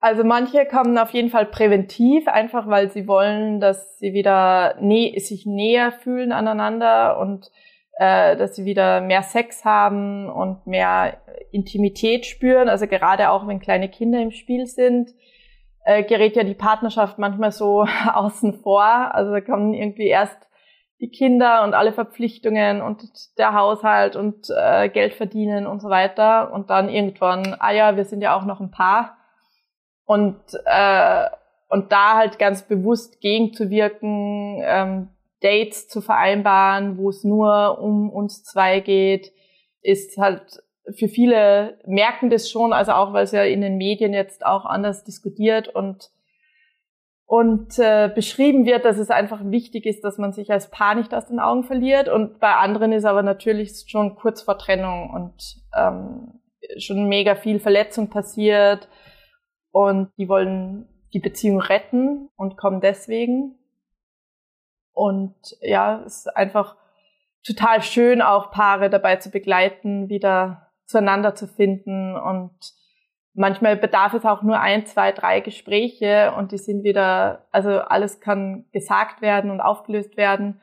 Also manche kommen auf jeden Fall präventiv, einfach weil sie wollen, dass sie wieder nä sich näher fühlen aneinander und äh, dass sie wieder mehr Sex haben und mehr Intimität spüren. Also gerade auch wenn kleine Kinder im Spiel sind, äh, gerät ja die Partnerschaft manchmal so außen vor. Also da kommen irgendwie erst die Kinder und alle Verpflichtungen und der Haushalt und äh, Geld verdienen und so weiter. Und dann irgendwann, ah ja, wir sind ja auch noch ein Paar. Und, äh, und da halt ganz bewusst gegenzuwirken, ähm, Dates zu vereinbaren, wo es nur um uns zwei geht, ist halt für viele merken das schon, also auch weil es ja in den Medien jetzt auch anders diskutiert und und äh, beschrieben wird, dass es einfach wichtig ist, dass man sich als Paar nicht aus den Augen verliert. Und bei anderen ist aber natürlich schon kurz vor Trennung und ähm, schon mega viel Verletzung passiert und die wollen die Beziehung retten und kommen deswegen. Und ja, es ist einfach total schön, auch Paare dabei zu begleiten, wieder zueinander zu finden. Und manchmal bedarf es auch nur ein, zwei, drei Gespräche und die sind wieder, also alles kann gesagt werden und aufgelöst werden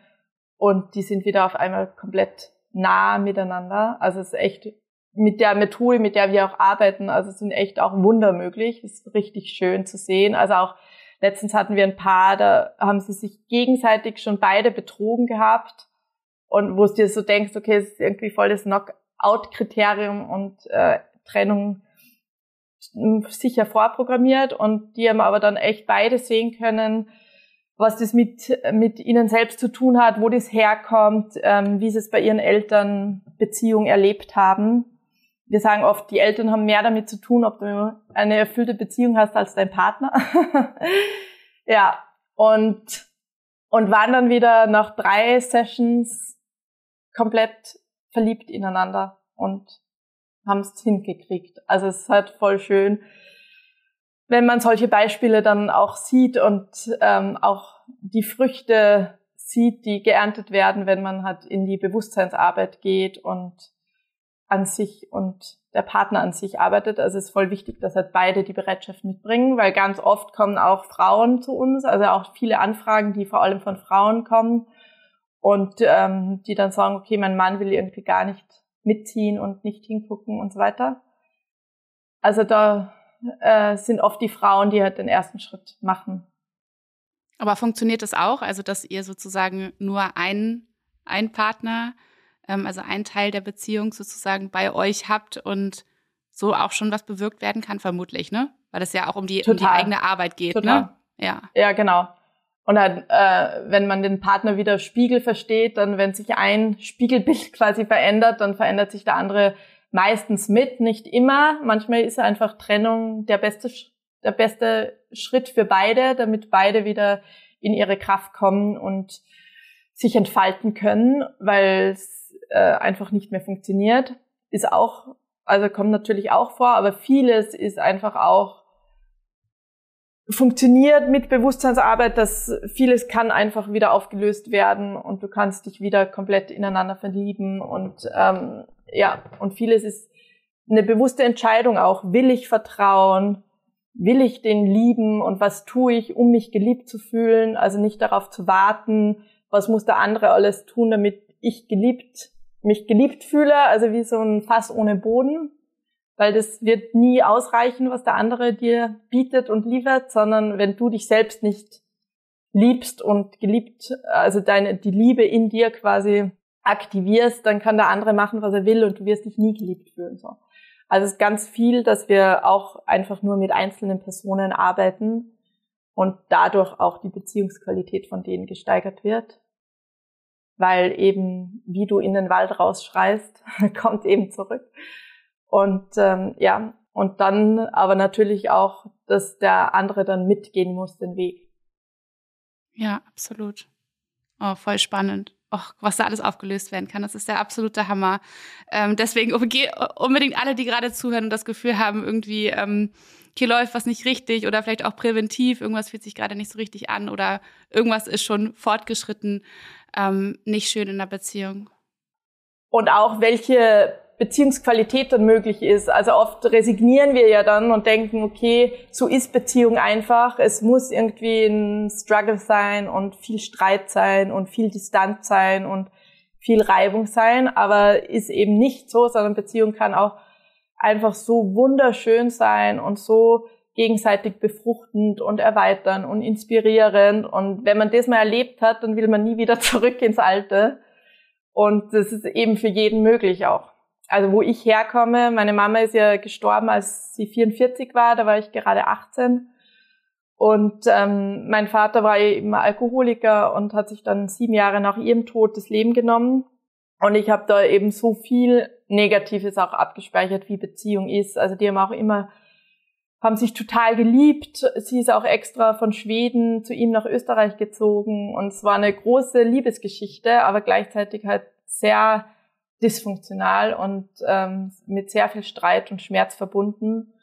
und die sind wieder auf einmal komplett nah miteinander. Also es ist echt mit der Methode, mit der wir auch arbeiten, also sind echt auch Wunder möglich. Das ist richtig schön zu sehen. Also auch letztens hatten wir ein Paar, da haben sie sich gegenseitig schon beide betrogen gehabt. Und wo du dir so denkst, okay, es ist irgendwie voll das Knockout-Kriterium und äh, Trennung sicher vorprogrammiert. Und die haben aber dann echt beide sehen können, was das mit, mit ihnen selbst zu tun hat, wo das herkommt, ähm, wie sie es bei ihren Eltern Beziehung erlebt haben wir sagen oft, die Eltern haben mehr damit zu tun, ob du eine erfüllte Beziehung hast als dein Partner. ja, und, und waren dann wieder nach drei Sessions komplett verliebt ineinander und haben es hingekriegt. Also es ist halt voll schön, wenn man solche Beispiele dann auch sieht und ähm, auch die Früchte sieht, die geerntet werden, wenn man halt in die Bewusstseinsarbeit geht und an sich und der Partner an sich arbeitet. Also es ist voll wichtig, dass halt beide die Bereitschaft mitbringen, weil ganz oft kommen auch Frauen zu uns, also auch viele Anfragen, die vor allem von Frauen kommen und ähm, die dann sagen, okay, mein Mann will irgendwie gar nicht mitziehen und nicht hingucken und so weiter. Also da äh, sind oft die Frauen, die halt den ersten Schritt machen. Aber funktioniert das auch, also dass ihr sozusagen nur einen, einen Partner ähm, also ein Teil der Beziehung sozusagen bei euch habt und so auch schon was bewirkt werden kann, vermutlich, ne? Weil es ja auch um die, um die eigene Arbeit geht, ne? Total. ne? Ja. Ja, genau. Und dann, äh, wenn man den Partner wieder Spiegel versteht, dann, wenn sich ein Spiegelbild quasi verändert, dann verändert sich der andere meistens mit, nicht immer. Manchmal ist einfach Trennung der beste, der beste Schritt für beide, damit beide wieder in ihre Kraft kommen und sich entfalten können, weil es äh, einfach nicht mehr funktioniert. Ist auch, also kommt natürlich auch vor, aber vieles ist einfach auch funktioniert mit Bewusstseinsarbeit, dass vieles kann einfach wieder aufgelöst werden und du kannst dich wieder komplett ineinander verlieben und ähm, ja, und vieles ist eine bewusste Entscheidung auch. Will ich vertrauen? Will ich den lieben? Und was tue ich, um mich geliebt zu fühlen? Also nicht darauf zu warten, was muss der andere alles tun, damit ich geliebt mich geliebt fühle, also wie so ein Fass ohne Boden, weil das wird nie ausreichen, was der andere dir bietet und liefert, sondern wenn du dich selbst nicht liebst und geliebt, also deine, die Liebe in dir quasi aktivierst, dann kann der andere machen, was er will und du wirst dich nie geliebt fühlen, so. Also es ist ganz viel, dass wir auch einfach nur mit einzelnen Personen arbeiten und dadurch auch die Beziehungsqualität von denen gesteigert wird weil eben, wie du in den Wald rausschreist, kommt eben zurück. Und ähm, ja, und dann aber natürlich auch, dass der andere dann mitgehen muss, den Weg. Ja, absolut. Oh, voll spannend. Och, was da alles aufgelöst werden kann, das ist der absolute Hammer. Ähm, deswegen unbedingt alle, die gerade zuhören und das Gefühl haben, irgendwie ähm, hier läuft was nicht richtig oder vielleicht auch präventiv, irgendwas fühlt sich gerade nicht so richtig an oder irgendwas ist schon fortgeschritten ähm, nicht schön in der Beziehung. Und auch welche Beziehungsqualität dann möglich ist. Also oft resignieren wir ja dann und denken, okay, so ist Beziehung einfach. Es muss irgendwie ein Struggle sein und viel Streit sein und viel Distanz sein und viel Reibung sein, aber ist eben nicht so, sondern Beziehung kann auch einfach so wunderschön sein und so gegenseitig befruchtend und erweitern und inspirierend. Und wenn man das mal erlebt hat, dann will man nie wieder zurück ins Alte. Und das ist eben für jeden möglich auch. Also wo ich herkomme, meine Mama ist ja gestorben, als sie 44 war, da war ich gerade 18. Und ähm, mein Vater war eben Alkoholiker und hat sich dann sieben Jahre nach ihrem Tod das Leben genommen. Und ich habe da eben so viel Negatives auch abgespeichert, wie Beziehung ist. Also die haben auch immer haben sich total geliebt. Sie ist auch extra von Schweden zu ihm nach Österreich gezogen und es war eine große Liebesgeschichte, aber gleichzeitig halt sehr dysfunktional und ähm, mit sehr viel Streit und Schmerz verbunden.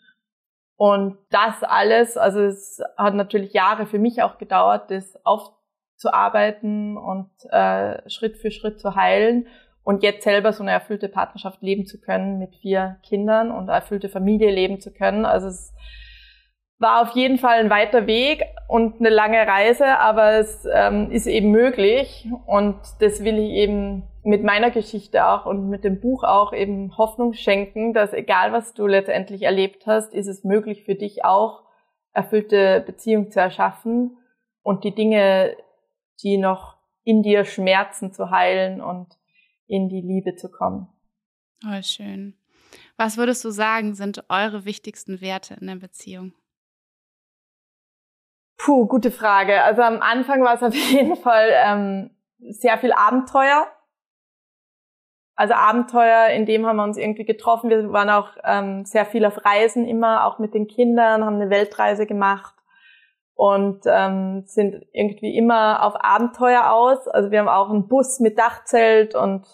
Und das alles, also es hat natürlich Jahre für mich auch gedauert, das aufzuarbeiten und äh, Schritt für Schritt zu heilen und jetzt selber so eine erfüllte Partnerschaft leben zu können mit vier Kindern und erfüllte Familie leben zu können. Also es war auf jeden Fall ein weiter Weg und eine lange Reise, aber es ähm, ist eben möglich und das will ich eben mit meiner Geschichte auch und mit dem Buch auch eben Hoffnung schenken, dass egal was du letztendlich erlebt hast, ist es möglich für dich auch erfüllte Beziehung zu erschaffen und die Dinge, die noch in dir schmerzen, zu heilen und in die Liebe zu kommen. Oh, schön. Was würdest du sagen, sind eure wichtigsten Werte in der Beziehung? Puh, gute Frage. Also am Anfang war es auf jeden Fall ähm, sehr viel Abenteuer. Also Abenteuer, in dem haben wir uns irgendwie getroffen. Wir waren auch ähm, sehr viel auf Reisen immer, auch mit den Kindern, haben eine Weltreise gemacht und ähm, sind irgendwie immer auf Abenteuer aus. Also wir haben auch einen Bus mit Dachzelt und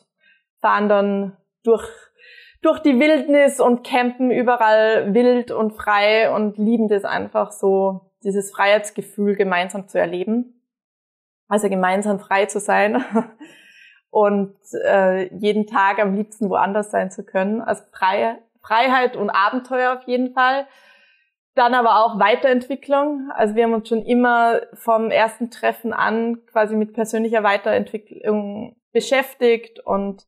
fahren dann durch durch die Wildnis und campen überall wild und frei und lieben das einfach so, dieses Freiheitsgefühl gemeinsam zu erleben. Also gemeinsam frei zu sein und äh, jeden Tag am liebsten woanders sein zu können. Also Freie, Freiheit und Abenteuer auf jeden Fall. Dann aber auch Weiterentwicklung. Also wir haben uns schon immer vom ersten Treffen an quasi mit persönlicher Weiterentwicklung beschäftigt und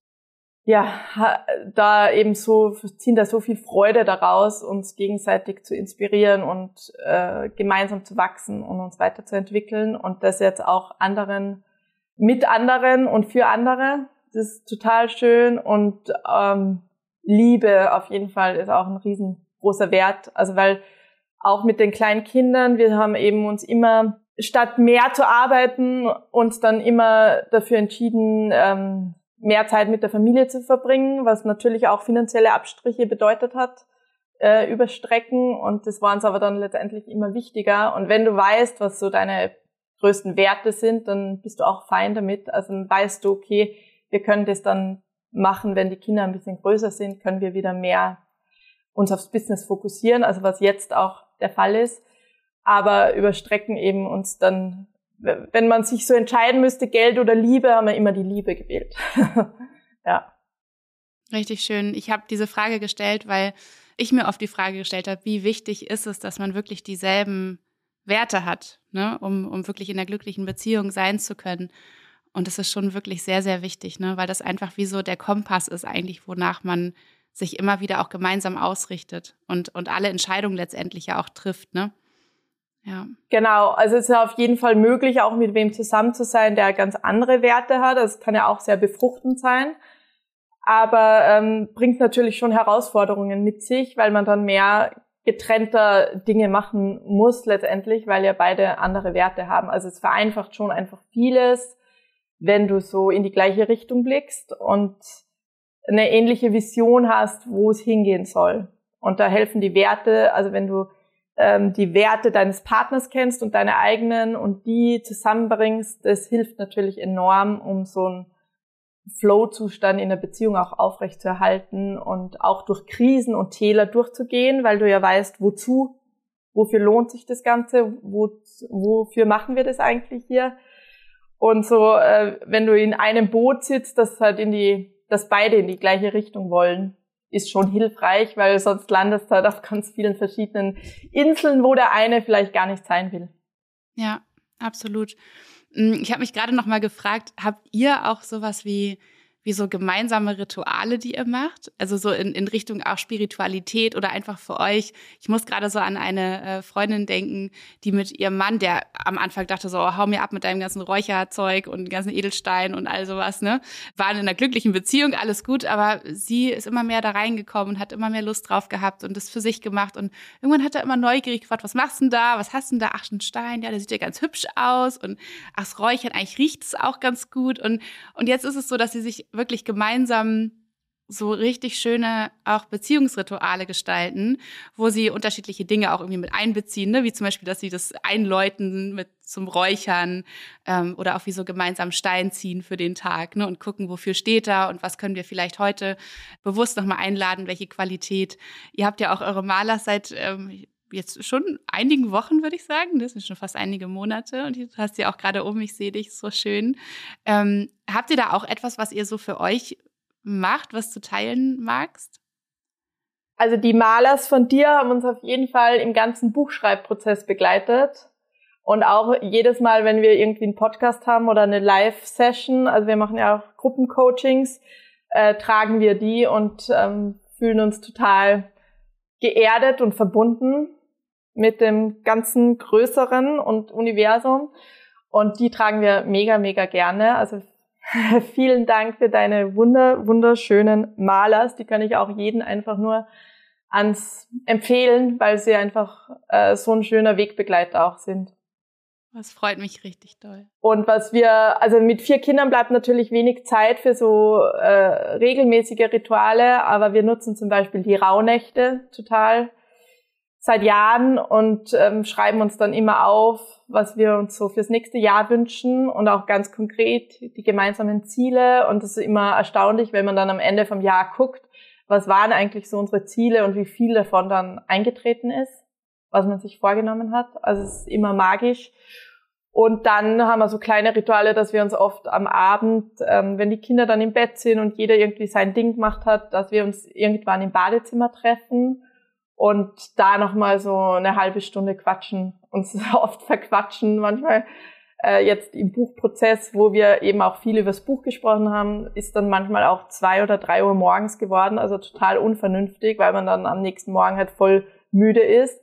ja, da eben so, ziehen da so viel Freude daraus, uns gegenseitig zu inspirieren und äh, gemeinsam zu wachsen und uns weiterzuentwickeln und das jetzt auch anderen mit anderen und für andere. Das ist total schön und ähm, Liebe auf jeden Fall ist auch ein riesengroßer Wert. Also weil auch mit den kleinen Kindern, wir haben eben uns immer statt mehr zu arbeiten, uns dann immer dafür entschieden, ähm, mehr Zeit mit der Familie zu verbringen, was natürlich auch finanzielle Abstriche bedeutet hat äh, über Strecken. Und das war uns aber dann letztendlich immer wichtiger. Und wenn du weißt, was so deine größten Werte sind, dann bist du auch fein damit. Also dann weißt du, okay, wir können das dann machen, wenn die Kinder ein bisschen größer sind, können wir wieder mehr uns aufs Business fokussieren, also was jetzt auch der Fall ist. Aber über Strecken eben uns dann, wenn man sich so entscheiden müsste, Geld oder Liebe, haben wir immer die Liebe gewählt. ja. Richtig schön. Ich habe diese Frage gestellt, weil ich mir oft die Frage gestellt habe, wie wichtig ist es, dass man wirklich dieselben Werte hat, ne, um, um wirklich in der glücklichen Beziehung sein zu können. Und das ist schon wirklich sehr, sehr wichtig, ne, weil das einfach wie so der Kompass ist eigentlich, wonach man sich immer wieder auch gemeinsam ausrichtet und, und alle Entscheidungen letztendlich ja auch trifft, ne? Ja. Genau, also es ist auf jeden Fall möglich, auch mit wem zusammen zu sein, der ganz andere Werte hat. Das kann ja auch sehr befruchtend sein. Aber ähm, bringt natürlich schon Herausforderungen mit sich, weil man dann mehr getrennter Dinge machen muss letztendlich, weil ja beide andere Werte haben. Also es vereinfacht schon einfach vieles, wenn du so in die gleiche Richtung blickst und eine ähnliche Vision hast, wo es hingehen soll. Und da helfen die Werte, also wenn du ähm, die Werte deines Partners kennst und deine eigenen und die zusammenbringst, das hilft natürlich enorm, um so ein Flow-Zustand in der Beziehung auch aufrecht zu erhalten und auch durch Krisen und Täler durchzugehen, weil du ja weißt, wozu, wofür lohnt sich das Ganze, wo, wofür machen wir das eigentlich hier? Und so, äh, wenn du in einem Boot sitzt, das halt in die, dass beide in die gleiche Richtung wollen, ist schon hilfreich, weil sonst landest du halt auf ganz vielen verschiedenen Inseln, wo der eine vielleicht gar nicht sein will. Ja, absolut. Hm, ich habe mich gerade noch mal gefragt, habt ihr auch sowas wie wie so gemeinsame Rituale, die ihr macht? Also so in, in Richtung auch Spiritualität oder einfach für euch. Ich muss gerade so an eine äh, Freundin denken, die mit ihrem Mann, der am Anfang dachte so, oh, hau mir ab mit deinem ganzen Räucherzeug und ganzen Edelstein und all sowas, ne? Waren in einer glücklichen Beziehung, alles gut, aber sie ist immer mehr da reingekommen und hat immer mehr Lust drauf gehabt und das für sich gemacht und irgendwann hat er immer neugierig gefragt, was machst du denn da? Was hast du denn da? Ach, ein Stein, ja, der sieht ja ganz hübsch aus und ach, das Räuchern, eigentlich riecht es auch ganz gut und, und jetzt ist es so, dass sie sich wirklich gemeinsam so richtig schöne auch Beziehungsrituale gestalten, wo sie unterschiedliche Dinge auch irgendwie mit einbeziehen, ne? wie zum Beispiel, dass sie das einläuten mit zum Räuchern ähm, oder auch wie so gemeinsam Stein ziehen für den Tag ne? und gucken, wofür steht er und was können wir vielleicht heute bewusst nochmal einladen, welche Qualität. Ihr habt ja auch eure Maler seit ähm, jetzt schon einigen Wochen, würde ich sagen. Das sind schon fast einige Monate und du hast ja auch gerade um, ich sehe dich so schön. Ähm, habt ihr da auch etwas, was ihr so für euch macht, was du teilen magst? Also die Malers von dir haben uns auf jeden Fall im ganzen Buchschreibprozess begleitet. Und auch jedes Mal, wenn wir irgendwie einen Podcast haben oder eine Live-Session, also wir machen ja auch Gruppencoachings, äh, tragen wir die und ähm, fühlen uns total geerdet und verbunden mit dem ganzen Größeren und Universum. Und die tragen wir mega, mega gerne. Also vielen Dank für deine wunder, wunderschönen Malers. Die kann ich auch jeden einfach nur ans empfehlen, weil sie einfach äh, so ein schöner Wegbegleiter auch sind. Das freut mich richtig doll. Und was wir, also mit vier Kindern bleibt natürlich wenig Zeit für so äh, regelmäßige Rituale, aber wir nutzen zum Beispiel die Rauhnächte total seit Jahren und ähm, schreiben uns dann immer auf, was wir uns so fürs nächste Jahr wünschen und auch ganz konkret die gemeinsamen Ziele. Und es ist immer erstaunlich, wenn man dann am Ende vom Jahr guckt, was waren eigentlich so unsere Ziele und wie viel davon dann eingetreten ist, was man sich vorgenommen hat. Also es ist immer magisch. Und dann haben wir so kleine Rituale, dass wir uns oft am Abend, ähm, wenn die Kinder dann im Bett sind und jeder irgendwie sein Ding gemacht hat, dass wir uns irgendwann im Badezimmer treffen und da nochmal so eine halbe Stunde quatschen, uns oft verquatschen, manchmal äh, jetzt im Buchprozess, wo wir eben auch viel übers Buch gesprochen haben, ist dann manchmal auch zwei oder drei Uhr morgens geworden, also total unvernünftig, weil man dann am nächsten Morgen halt voll müde ist.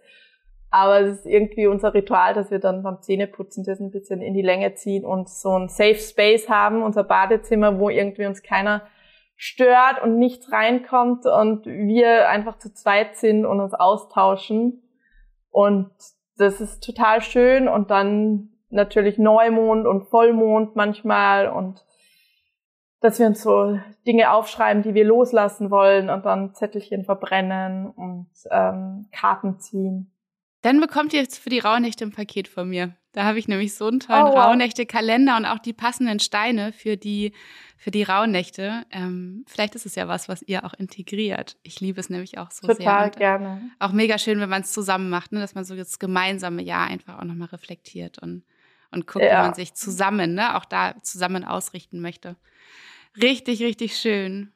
Aber es ist irgendwie unser Ritual, dass wir dann beim Zähneputzen das ein bisschen in die Länge ziehen und so ein Safe Space haben, unser Badezimmer, wo irgendwie uns keiner stört und nichts reinkommt und wir einfach zu zweit sind und uns austauschen. Und das ist total schön und dann natürlich Neumond und Vollmond manchmal und dass wir uns so Dinge aufschreiben, die wir loslassen wollen und dann Zettelchen verbrennen und ähm, Karten ziehen. Dann bekommt ihr jetzt für die Rauhnächte ein Paket von mir. Da habe ich nämlich so einen tollen oh, wow. Rauhnächte-Kalender und auch die passenden Steine für die, für die Rauhnächte. Ähm, vielleicht ist es ja was, was ihr auch integriert. Ich liebe es nämlich auch so Total sehr. Total gerne. Auch mega schön, wenn man es zusammen macht, ne? dass man so das gemeinsame Jahr einfach auch nochmal reflektiert und, und guckt, ja. wie man sich zusammen, ne, auch da zusammen ausrichten möchte. Richtig, richtig schön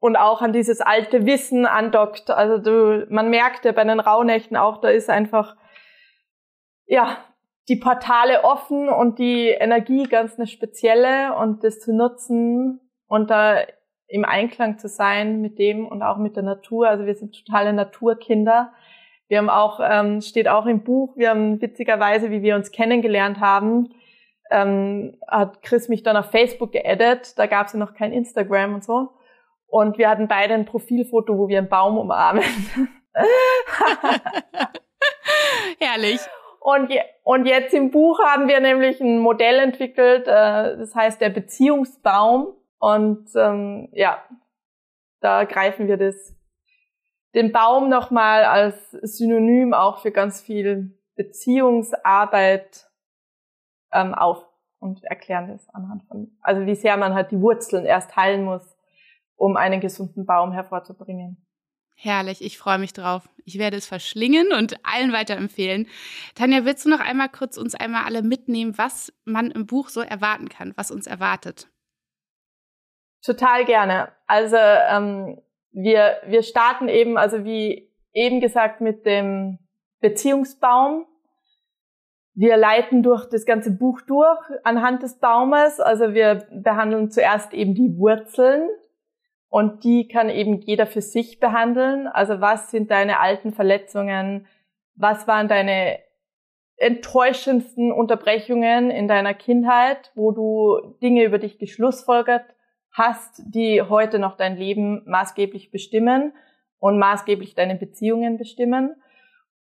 und auch an dieses alte Wissen andockt. Also du, man merkt ja bei den Rauhnächten auch, da ist einfach, ja, die Portale offen und die Energie ganz eine spezielle und das zu nutzen und da im Einklang zu sein mit dem und auch mit der Natur. Also wir sind totale Naturkinder. Wir haben auch, ähm, steht auch im Buch, wir haben witzigerweise, wie wir uns kennengelernt haben, ähm, hat Chris mich dann auf Facebook geaddet. Da gab es ja noch kein Instagram und so. Und wir hatten beide ein Profilfoto, wo wir einen Baum umarmen. Herrlich. Und, je, und jetzt im Buch haben wir nämlich ein Modell entwickelt, äh, das heißt der Beziehungsbaum. Und ähm, ja, da greifen wir das, den Baum nochmal als Synonym auch für ganz viel Beziehungsarbeit ähm, auf und erklären das anhand von, also wie sehr man halt die Wurzeln erst heilen muss, um einen gesunden Baum hervorzubringen. Herrlich, ich freue mich drauf. Ich werde es verschlingen und allen weiterempfehlen. Tanja, willst du noch einmal kurz uns einmal alle mitnehmen, was man im Buch so erwarten kann, was uns erwartet? Total gerne. Also ähm, wir, wir starten eben, also wie eben gesagt, mit dem Beziehungsbaum. Wir leiten durch das ganze Buch durch anhand des Baumes. Also wir behandeln zuerst eben die Wurzeln und die kann eben jeder für sich behandeln. Also was sind deine alten Verletzungen? Was waren deine enttäuschendsten Unterbrechungen in deiner Kindheit, wo du Dinge über dich geschlussfolgert hast, die heute noch dein Leben maßgeblich bestimmen und maßgeblich deine Beziehungen bestimmen?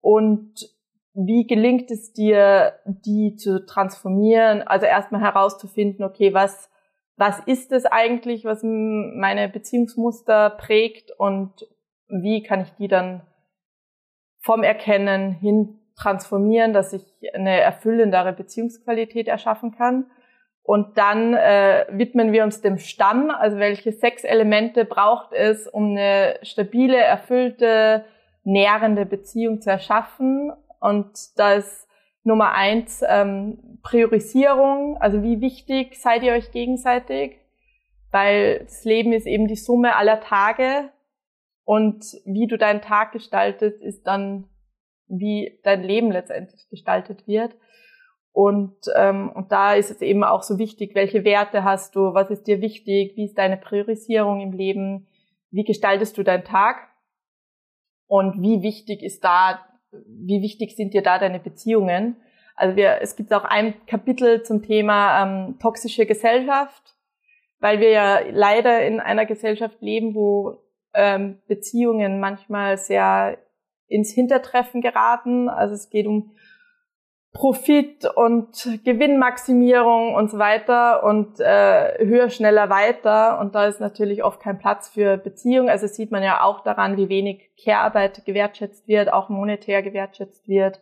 Und wie gelingt es dir, die zu transformieren? Also erstmal herauszufinden, okay, was was ist es eigentlich, was meine Beziehungsmuster prägt und wie kann ich die dann vom Erkennen hin transformieren, dass ich eine erfüllendere Beziehungsqualität erschaffen kann. Und dann äh, widmen wir uns dem Stamm, also welche sechs Elemente braucht es, um eine stabile, erfüllte, nährende Beziehung zu erschaffen. Und da ist Nummer eins ähm, Priorisierung, also wie wichtig seid ihr euch gegenseitig, weil das Leben ist eben die Summe aller Tage. Und wie du deinen Tag gestaltest, ist dann, wie dein Leben letztendlich gestaltet wird. Und, ähm, und da ist es eben auch so wichtig, welche Werte hast du, was ist dir wichtig, wie ist deine Priorisierung im Leben, wie gestaltest du deinen Tag? Und wie wichtig ist da, wie wichtig sind dir da deine Beziehungen. Also wir, es gibt auch ein Kapitel zum Thema ähm, toxische Gesellschaft, weil wir ja leider in einer Gesellschaft leben, wo ähm, Beziehungen manchmal sehr ins Hintertreffen geraten. Also es geht um Profit und Gewinnmaximierung und so weiter und äh, höher, schneller, weiter. Und da ist natürlich oft kein Platz für Beziehung. Also sieht man ja auch daran, wie wenig Care-Arbeit gewertschätzt wird, auch monetär gewertschätzt wird.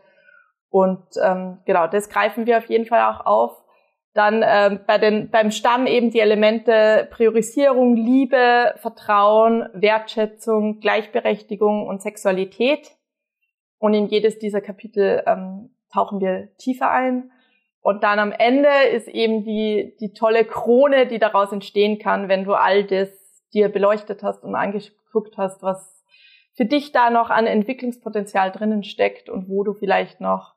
Und ähm, genau, das greifen wir auf jeden Fall auch auf. Dann ähm, bei den, beim Stamm eben die Elemente Priorisierung, Liebe, Vertrauen, Wertschätzung, Gleichberechtigung und Sexualität. Und in jedes dieser Kapitel ähm, tauchen wir tiefer ein. Und dann am Ende ist eben die, die tolle Krone, die daraus entstehen kann, wenn du all das dir beleuchtet hast und angeguckt hast, was für dich da noch an Entwicklungspotenzial drinnen steckt und wo du vielleicht noch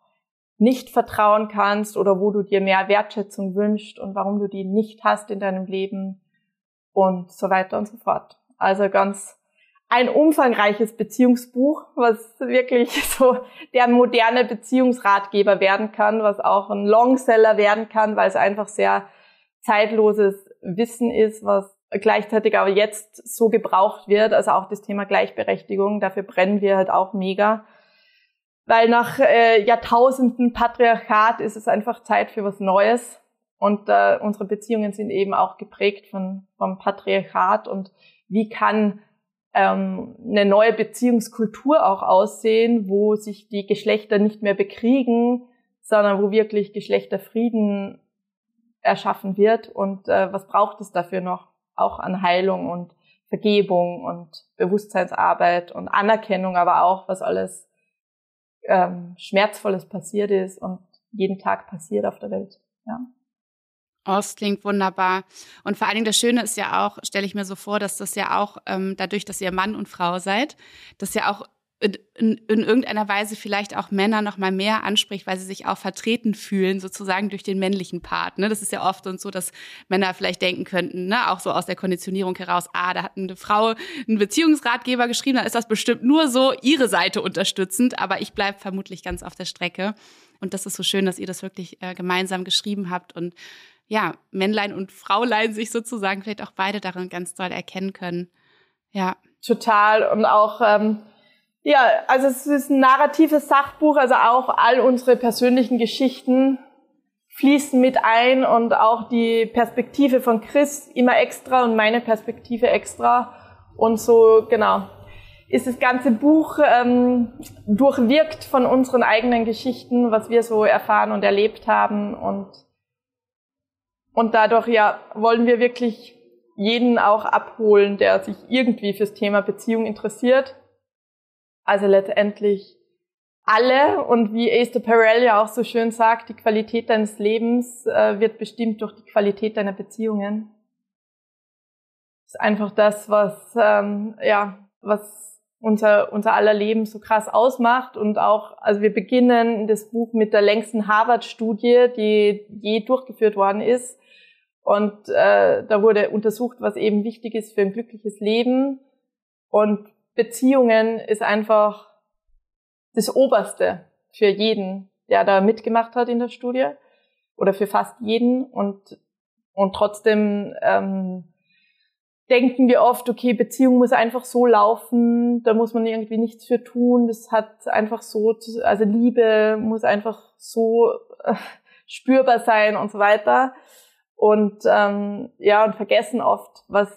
nicht vertrauen kannst oder wo du dir mehr Wertschätzung wünschst und warum du die nicht hast in deinem Leben und so weiter und so fort. Also ganz ein umfangreiches Beziehungsbuch, was wirklich so der moderne Beziehungsratgeber werden kann, was auch ein Longseller werden kann, weil es einfach sehr zeitloses Wissen ist, was gleichzeitig aber jetzt so gebraucht wird. Also auch das Thema Gleichberechtigung, dafür brennen wir halt auch mega weil nach äh, Jahrtausenden Patriarchat ist es einfach Zeit für was Neues. Und äh, unsere Beziehungen sind eben auch geprägt von, vom Patriarchat. Und wie kann ähm, eine neue Beziehungskultur auch aussehen, wo sich die Geschlechter nicht mehr bekriegen, sondern wo wirklich Geschlechterfrieden erschaffen wird. Und äh, was braucht es dafür noch? Auch an Heilung und Vergebung und Bewusstseinsarbeit und Anerkennung, aber auch, was alles ähm, Schmerzvolles passiert ist und jeden Tag passiert auf der Welt. Ja. Oh, klingt wunderbar. Und vor allen Dingen das Schöne ist ja auch, stelle ich mir so vor, dass das ja auch ähm, dadurch, dass ihr Mann und Frau seid, das ja auch in, in, in irgendeiner Weise vielleicht auch Männer noch mal mehr anspricht, weil sie sich auch vertreten fühlen, sozusagen durch den männlichen Part. Ne? Das ist ja oft und so, dass Männer vielleicht denken könnten, ne? auch so aus der Konditionierung heraus, ah, da hat eine Frau einen Beziehungsratgeber geschrieben, dann ist das bestimmt nur so ihre Seite unterstützend, aber ich bleibe vermutlich ganz auf der Strecke. Und das ist so schön, dass ihr das wirklich äh, gemeinsam geschrieben habt und ja, Männlein und Fraulein sich sozusagen vielleicht auch beide darin ganz doll erkennen können. Ja. Total. Und auch ähm ja, also es ist ein narratives Sachbuch, also auch all unsere persönlichen Geschichten fließen mit ein und auch die Perspektive von Chris immer extra und meine Perspektive extra. Und so, genau, ist das ganze Buch ähm, durchwirkt von unseren eigenen Geschichten, was wir so erfahren und erlebt haben. Und, und dadurch, ja, wollen wir wirklich jeden auch abholen, der sich irgendwie fürs Thema Beziehung interessiert. Also letztendlich alle. Und wie Esther Perel ja auch so schön sagt, die Qualität deines Lebens äh, wird bestimmt durch die Qualität deiner Beziehungen. Das ist einfach das, was ähm, ja was unser unser aller Leben so krass ausmacht. Und auch also wir beginnen das Buch mit der längsten Harvard-Studie, die je durchgeführt worden ist und äh, da wurde untersucht, was eben wichtig ist für ein glückliches Leben und Beziehungen ist einfach das Oberste für jeden, der da mitgemacht hat in der Studie oder für fast jeden und und trotzdem ähm, denken wir oft, okay, Beziehung muss einfach so laufen, da muss man irgendwie nichts für tun, das hat einfach so, also Liebe muss einfach so äh, spürbar sein und so weiter. Und ähm, ja und vergessen oft, was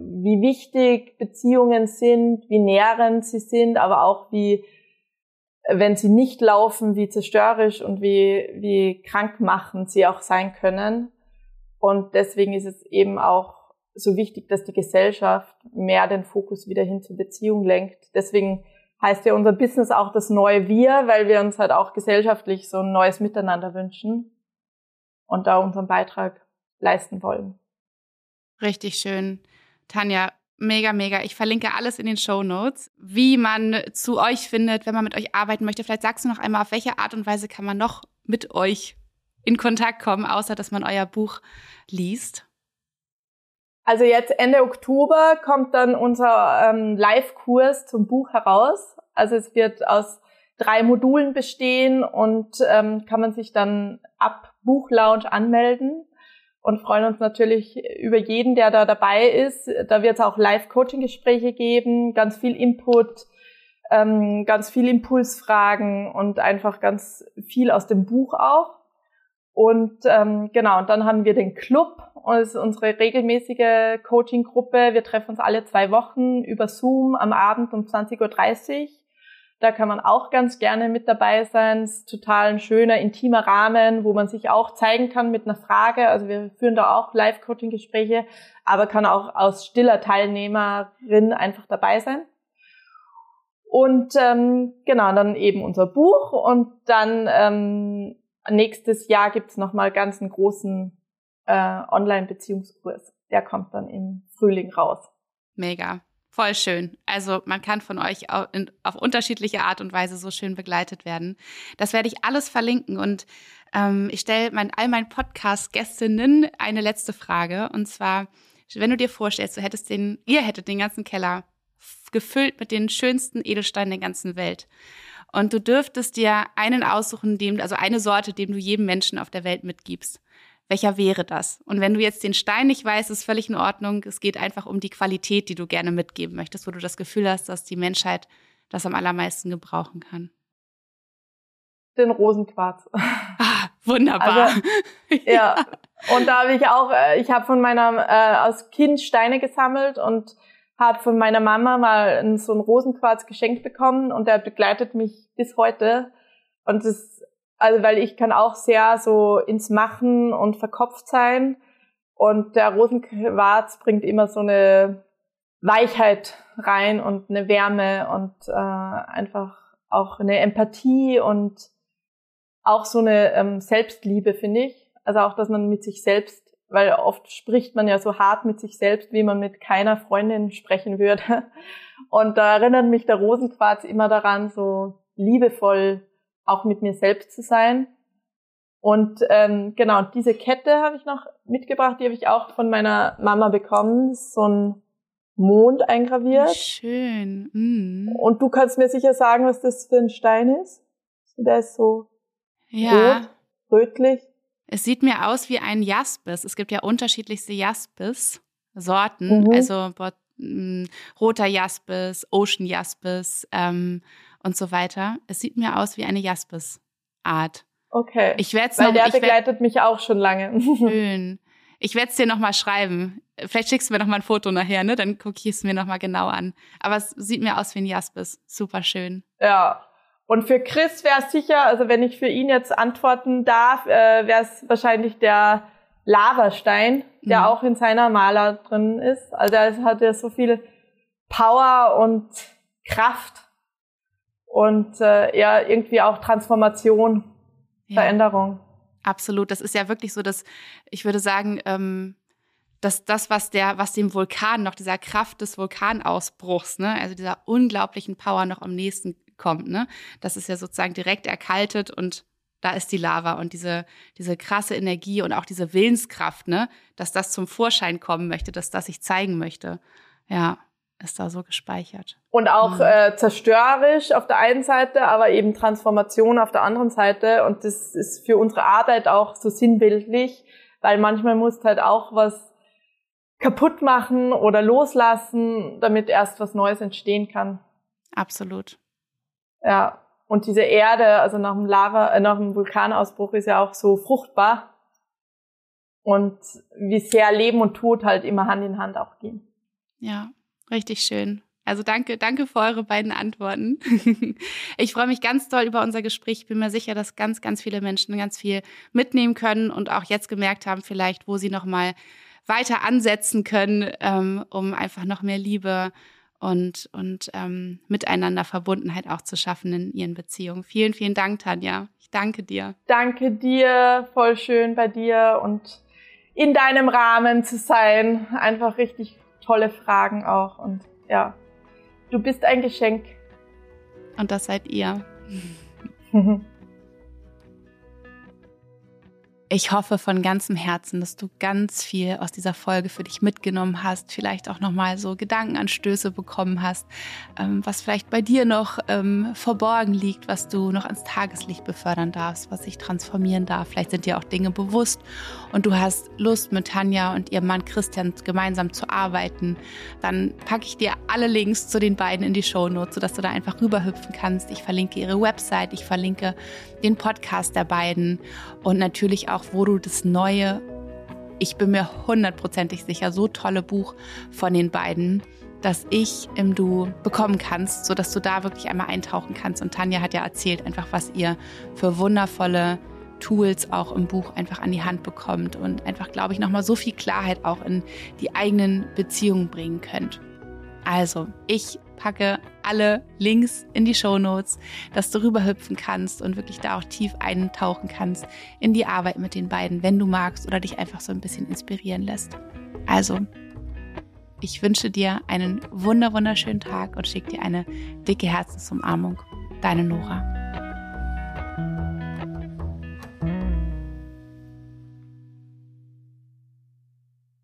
wie wichtig Beziehungen sind, wie nährend sie sind, aber auch wie wenn sie nicht laufen, wie zerstörerisch und wie wie krankmachend sie auch sein können. Und deswegen ist es eben auch so wichtig, dass die Gesellschaft mehr den Fokus wieder hin zur Beziehung lenkt. Deswegen heißt ja unser Business auch das neue Wir, weil wir uns halt auch gesellschaftlich so ein neues Miteinander wünschen und da unseren Beitrag leisten wollen. Richtig schön. Tanja, mega, mega. Ich verlinke alles in den Show Notes, wie man zu euch findet, wenn man mit euch arbeiten möchte. Vielleicht sagst du noch einmal, auf welche Art und Weise kann man noch mit euch in Kontakt kommen, außer dass man euer Buch liest? Also jetzt Ende Oktober kommt dann unser ähm, Live-Kurs zum Buch heraus. Also es wird aus drei Modulen bestehen und ähm, kann man sich dann ab Buchlaunch anmelden und freuen uns natürlich über jeden, der da dabei ist. Da wird es auch Live-Coaching-Gespräche geben, ganz viel Input, ähm, ganz viel Impulsfragen und einfach ganz viel aus dem Buch auch. Und ähm, genau, und dann haben wir den Club, das ist unsere regelmäßige Coaching-Gruppe. Wir treffen uns alle zwei Wochen über Zoom am Abend um 20.30 Uhr. Da kann man auch ganz gerne mit dabei sein. Es ist total ein schöner, intimer Rahmen, wo man sich auch zeigen kann mit einer Frage. Also wir führen da auch Live-Coaching-Gespräche, aber kann auch aus stiller Teilnehmerin einfach dabei sein. Und ähm, genau, dann eben unser Buch und dann ähm, nächstes Jahr gibt's noch mal ganz einen großen äh, Online-Beziehungskurs. Der kommt dann im Frühling raus. Mega. Voll schön. Also man kann von euch auf, in, auf, unterschiedliche Art und Weise so schön begleitet werden. Das werde ich alles verlinken und ähm, ich stelle mein, all meinen Podcast-Gästinnen eine letzte Frage und zwar, wenn du dir vorstellst, du hättest den, ihr hättet den ganzen Keller gefüllt mit den schönsten Edelsteinen der ganzen Welt und du dürftest dir einen aussuchen, dem, also eine Sorte, dem du jedem Menschen auf der Welt mitgibst. Welcher wäre das? Und wenn du jetzt den Stein nicht weißt, ist völlig in Ordnung. Es geht einfach um die Qualität, die du gerne mitgeben möchtest, wo du das Gefühl hast, dass die Menschheit das am allermeisten gebrauchen kann. Den Rosenquarz. Ah, wunderbar. Also, ja. Und da habe ich auch, äh, ich habe von meiner äh, als Kind Steine gesammelt und habe von meiner Mama mal so einen Rosenquarz geschenkt bekommen und der begleitet mich bis heute. Und das, also weil ich kann auch sehr so ins Machen und verkopft sein. Und der Rosenquarz bringt immer so eine Weichheit rein und eine Wärme und äh, einfach auch eine Empathie und auch so eine ähm, Selbstliebe, finde ich. Also auch, dass man mit sich selbst weil oft spricht man ja so hart mit sich selbst, wie man mit keiner Freundin sprechen würde. Und da erinnert mich der Rosenquarz immer daran, so liebevoll auch mit mir selbst zu sein. Und ähm, genau, diese Kette habe ich noch mitgebracht, die habe ich auch von meiner Mama bekommen. So ein Mond eingraviert. Schön. Mm. Und du kannst mir sicher sagen, was das für ein Stein ist. Der ist so ja. rot, rötlich. Es sieht mir aus wie ein Jaspis. Es gibt ja unterschiedlichste Jaspis-Sorten. Mhm. Also roter Jaspis, Ocean Jaspis ähm, und so weiter. Es sieht mir aus wie eine Jaspis-Art. Okay. Ich werde Weil der begleitet mich auch schon lange. Schön. Ich werde es dir nochmal schreiben. Vielleicht schickst du mir nochmal ein Foto nachher, ne? Dann gucke ich es mir nochmal genau an. Aber es sieht mir aus wie ein Jaspis. Super schön. Ja, und für Chris wäre es sicher, also wenn ich für ihn jetzt antworten darf, äh, wäre es wahrscheinlich der Lavastein, der mhm. auch in seiner Maler drin ist. Also er hat ja so viel Power und Kraft und äh, ja irgendwie auch Transformation, ja. Veränderung. Absolut, das ist ja wirklich so, dass ich würde sagen, ähm, dass das, was der, was dem Vulkan noch dieser Kraft des Vulkanausbruchs, ne, also dieser unglaublichen Power noch am nächsten kommt. Ne? Das ist ja sozusagen direkt erkaltet und da ist die Lava und diese, diese krasse Energie und auch diese Willenskraft, ne, dass das zum Vorschein kommen möchte, dass das sich zeigen möchte. Ja, ist da so gespeichert. Und auch mhm. äh, zerstörerisch auf der einen Seite, aber eben Transformation auf der anderen Seite. Und das ist für unsere Arbeit auch so sinnbildlich, weil manchmal muss halt auch was kaputt machen oder loslassen, damit erst was Neues entstehen kann. Absolut. Ja, und diese Erde, also nach dem Lava, äh, nach dem Vulkanausbruch ist ja auch so fruchtbar. und wie sehr Leben und Tod halt immer Hand in Hand auch gehen. Ja, richtig schön. Also danke, danke für eure beiden Antworten. ich freue mich ganz doll über unser Gespräch. Ich bin mir sicher, dass ganz, ganz viele Menschen ganz viel mitnehmen können und auch jetzt gemerkt haben, vielleicht, wo sie nochmal weiter ansetzen können, ähm, um einfach noch mehr Liebe und, und ähm, miteinander Verbundenheit auch zu schaffen in ihren Beziehungen. Vielen, vielen Dank, Tanja. Ich danke dir. Danke dir, voll schön bei dir und in deinem Rahmen zu sein. Einfach richtig tolle Fragen auch und ja, Du bist ein Geschenk. Und das seid ihr. Ich hoffe von ganzem Herzen, dass du ganz viel aus dieser Folge für dich mitgenommen hast, vielleicht auch nochmal so Gedankenanstöße bekommen hast, ähm, was vielleicht bei dir noch ähm, verborgen liegt, was du noch ans Tageslicht befördern darfst, was sich transformieren darf. Vielleicht sind dir auch Dinge bewusst und du hast Lust mit Tanja und ihrem Mann Christian gemeinsam zu arbeiten. Dann packe ich dir alle Links zu den beiden in die Show Notes, sodass du da einfach rüberhüpfen kannst. Ich verlinke ihre Website, ich verlinke den Podcast der beiden und natürlich auch auch, wo du das neue, ich bin mir hundertprozentig sicher, so tolle Buch von den beiden, das ich im Du bekommen kannst, so dass du da wirklich einmal eintauchen kannst. Und Tanja hat ja erzählt, einfach was ihr für wundervolle Tools auch im Buch einfach an die Hand bekommt und einfach, glaube ich, nochmal so viel Klarheit auch in die eigenen Beziehungen bringen könnt. Also, ich packe alle Links in die Show Notes, dass du rüberhüpfen kannst und wirklich da auch tief eintauchen kannst in die Arbeit mit den beiden, wenn du magst oder dich einfach so ein bisschen inspirieren lässt. Also, ich wünsche dir einen wunder wunderschönen Tag und schicke dir eine dicke Herzensumarmung. Deine Nora.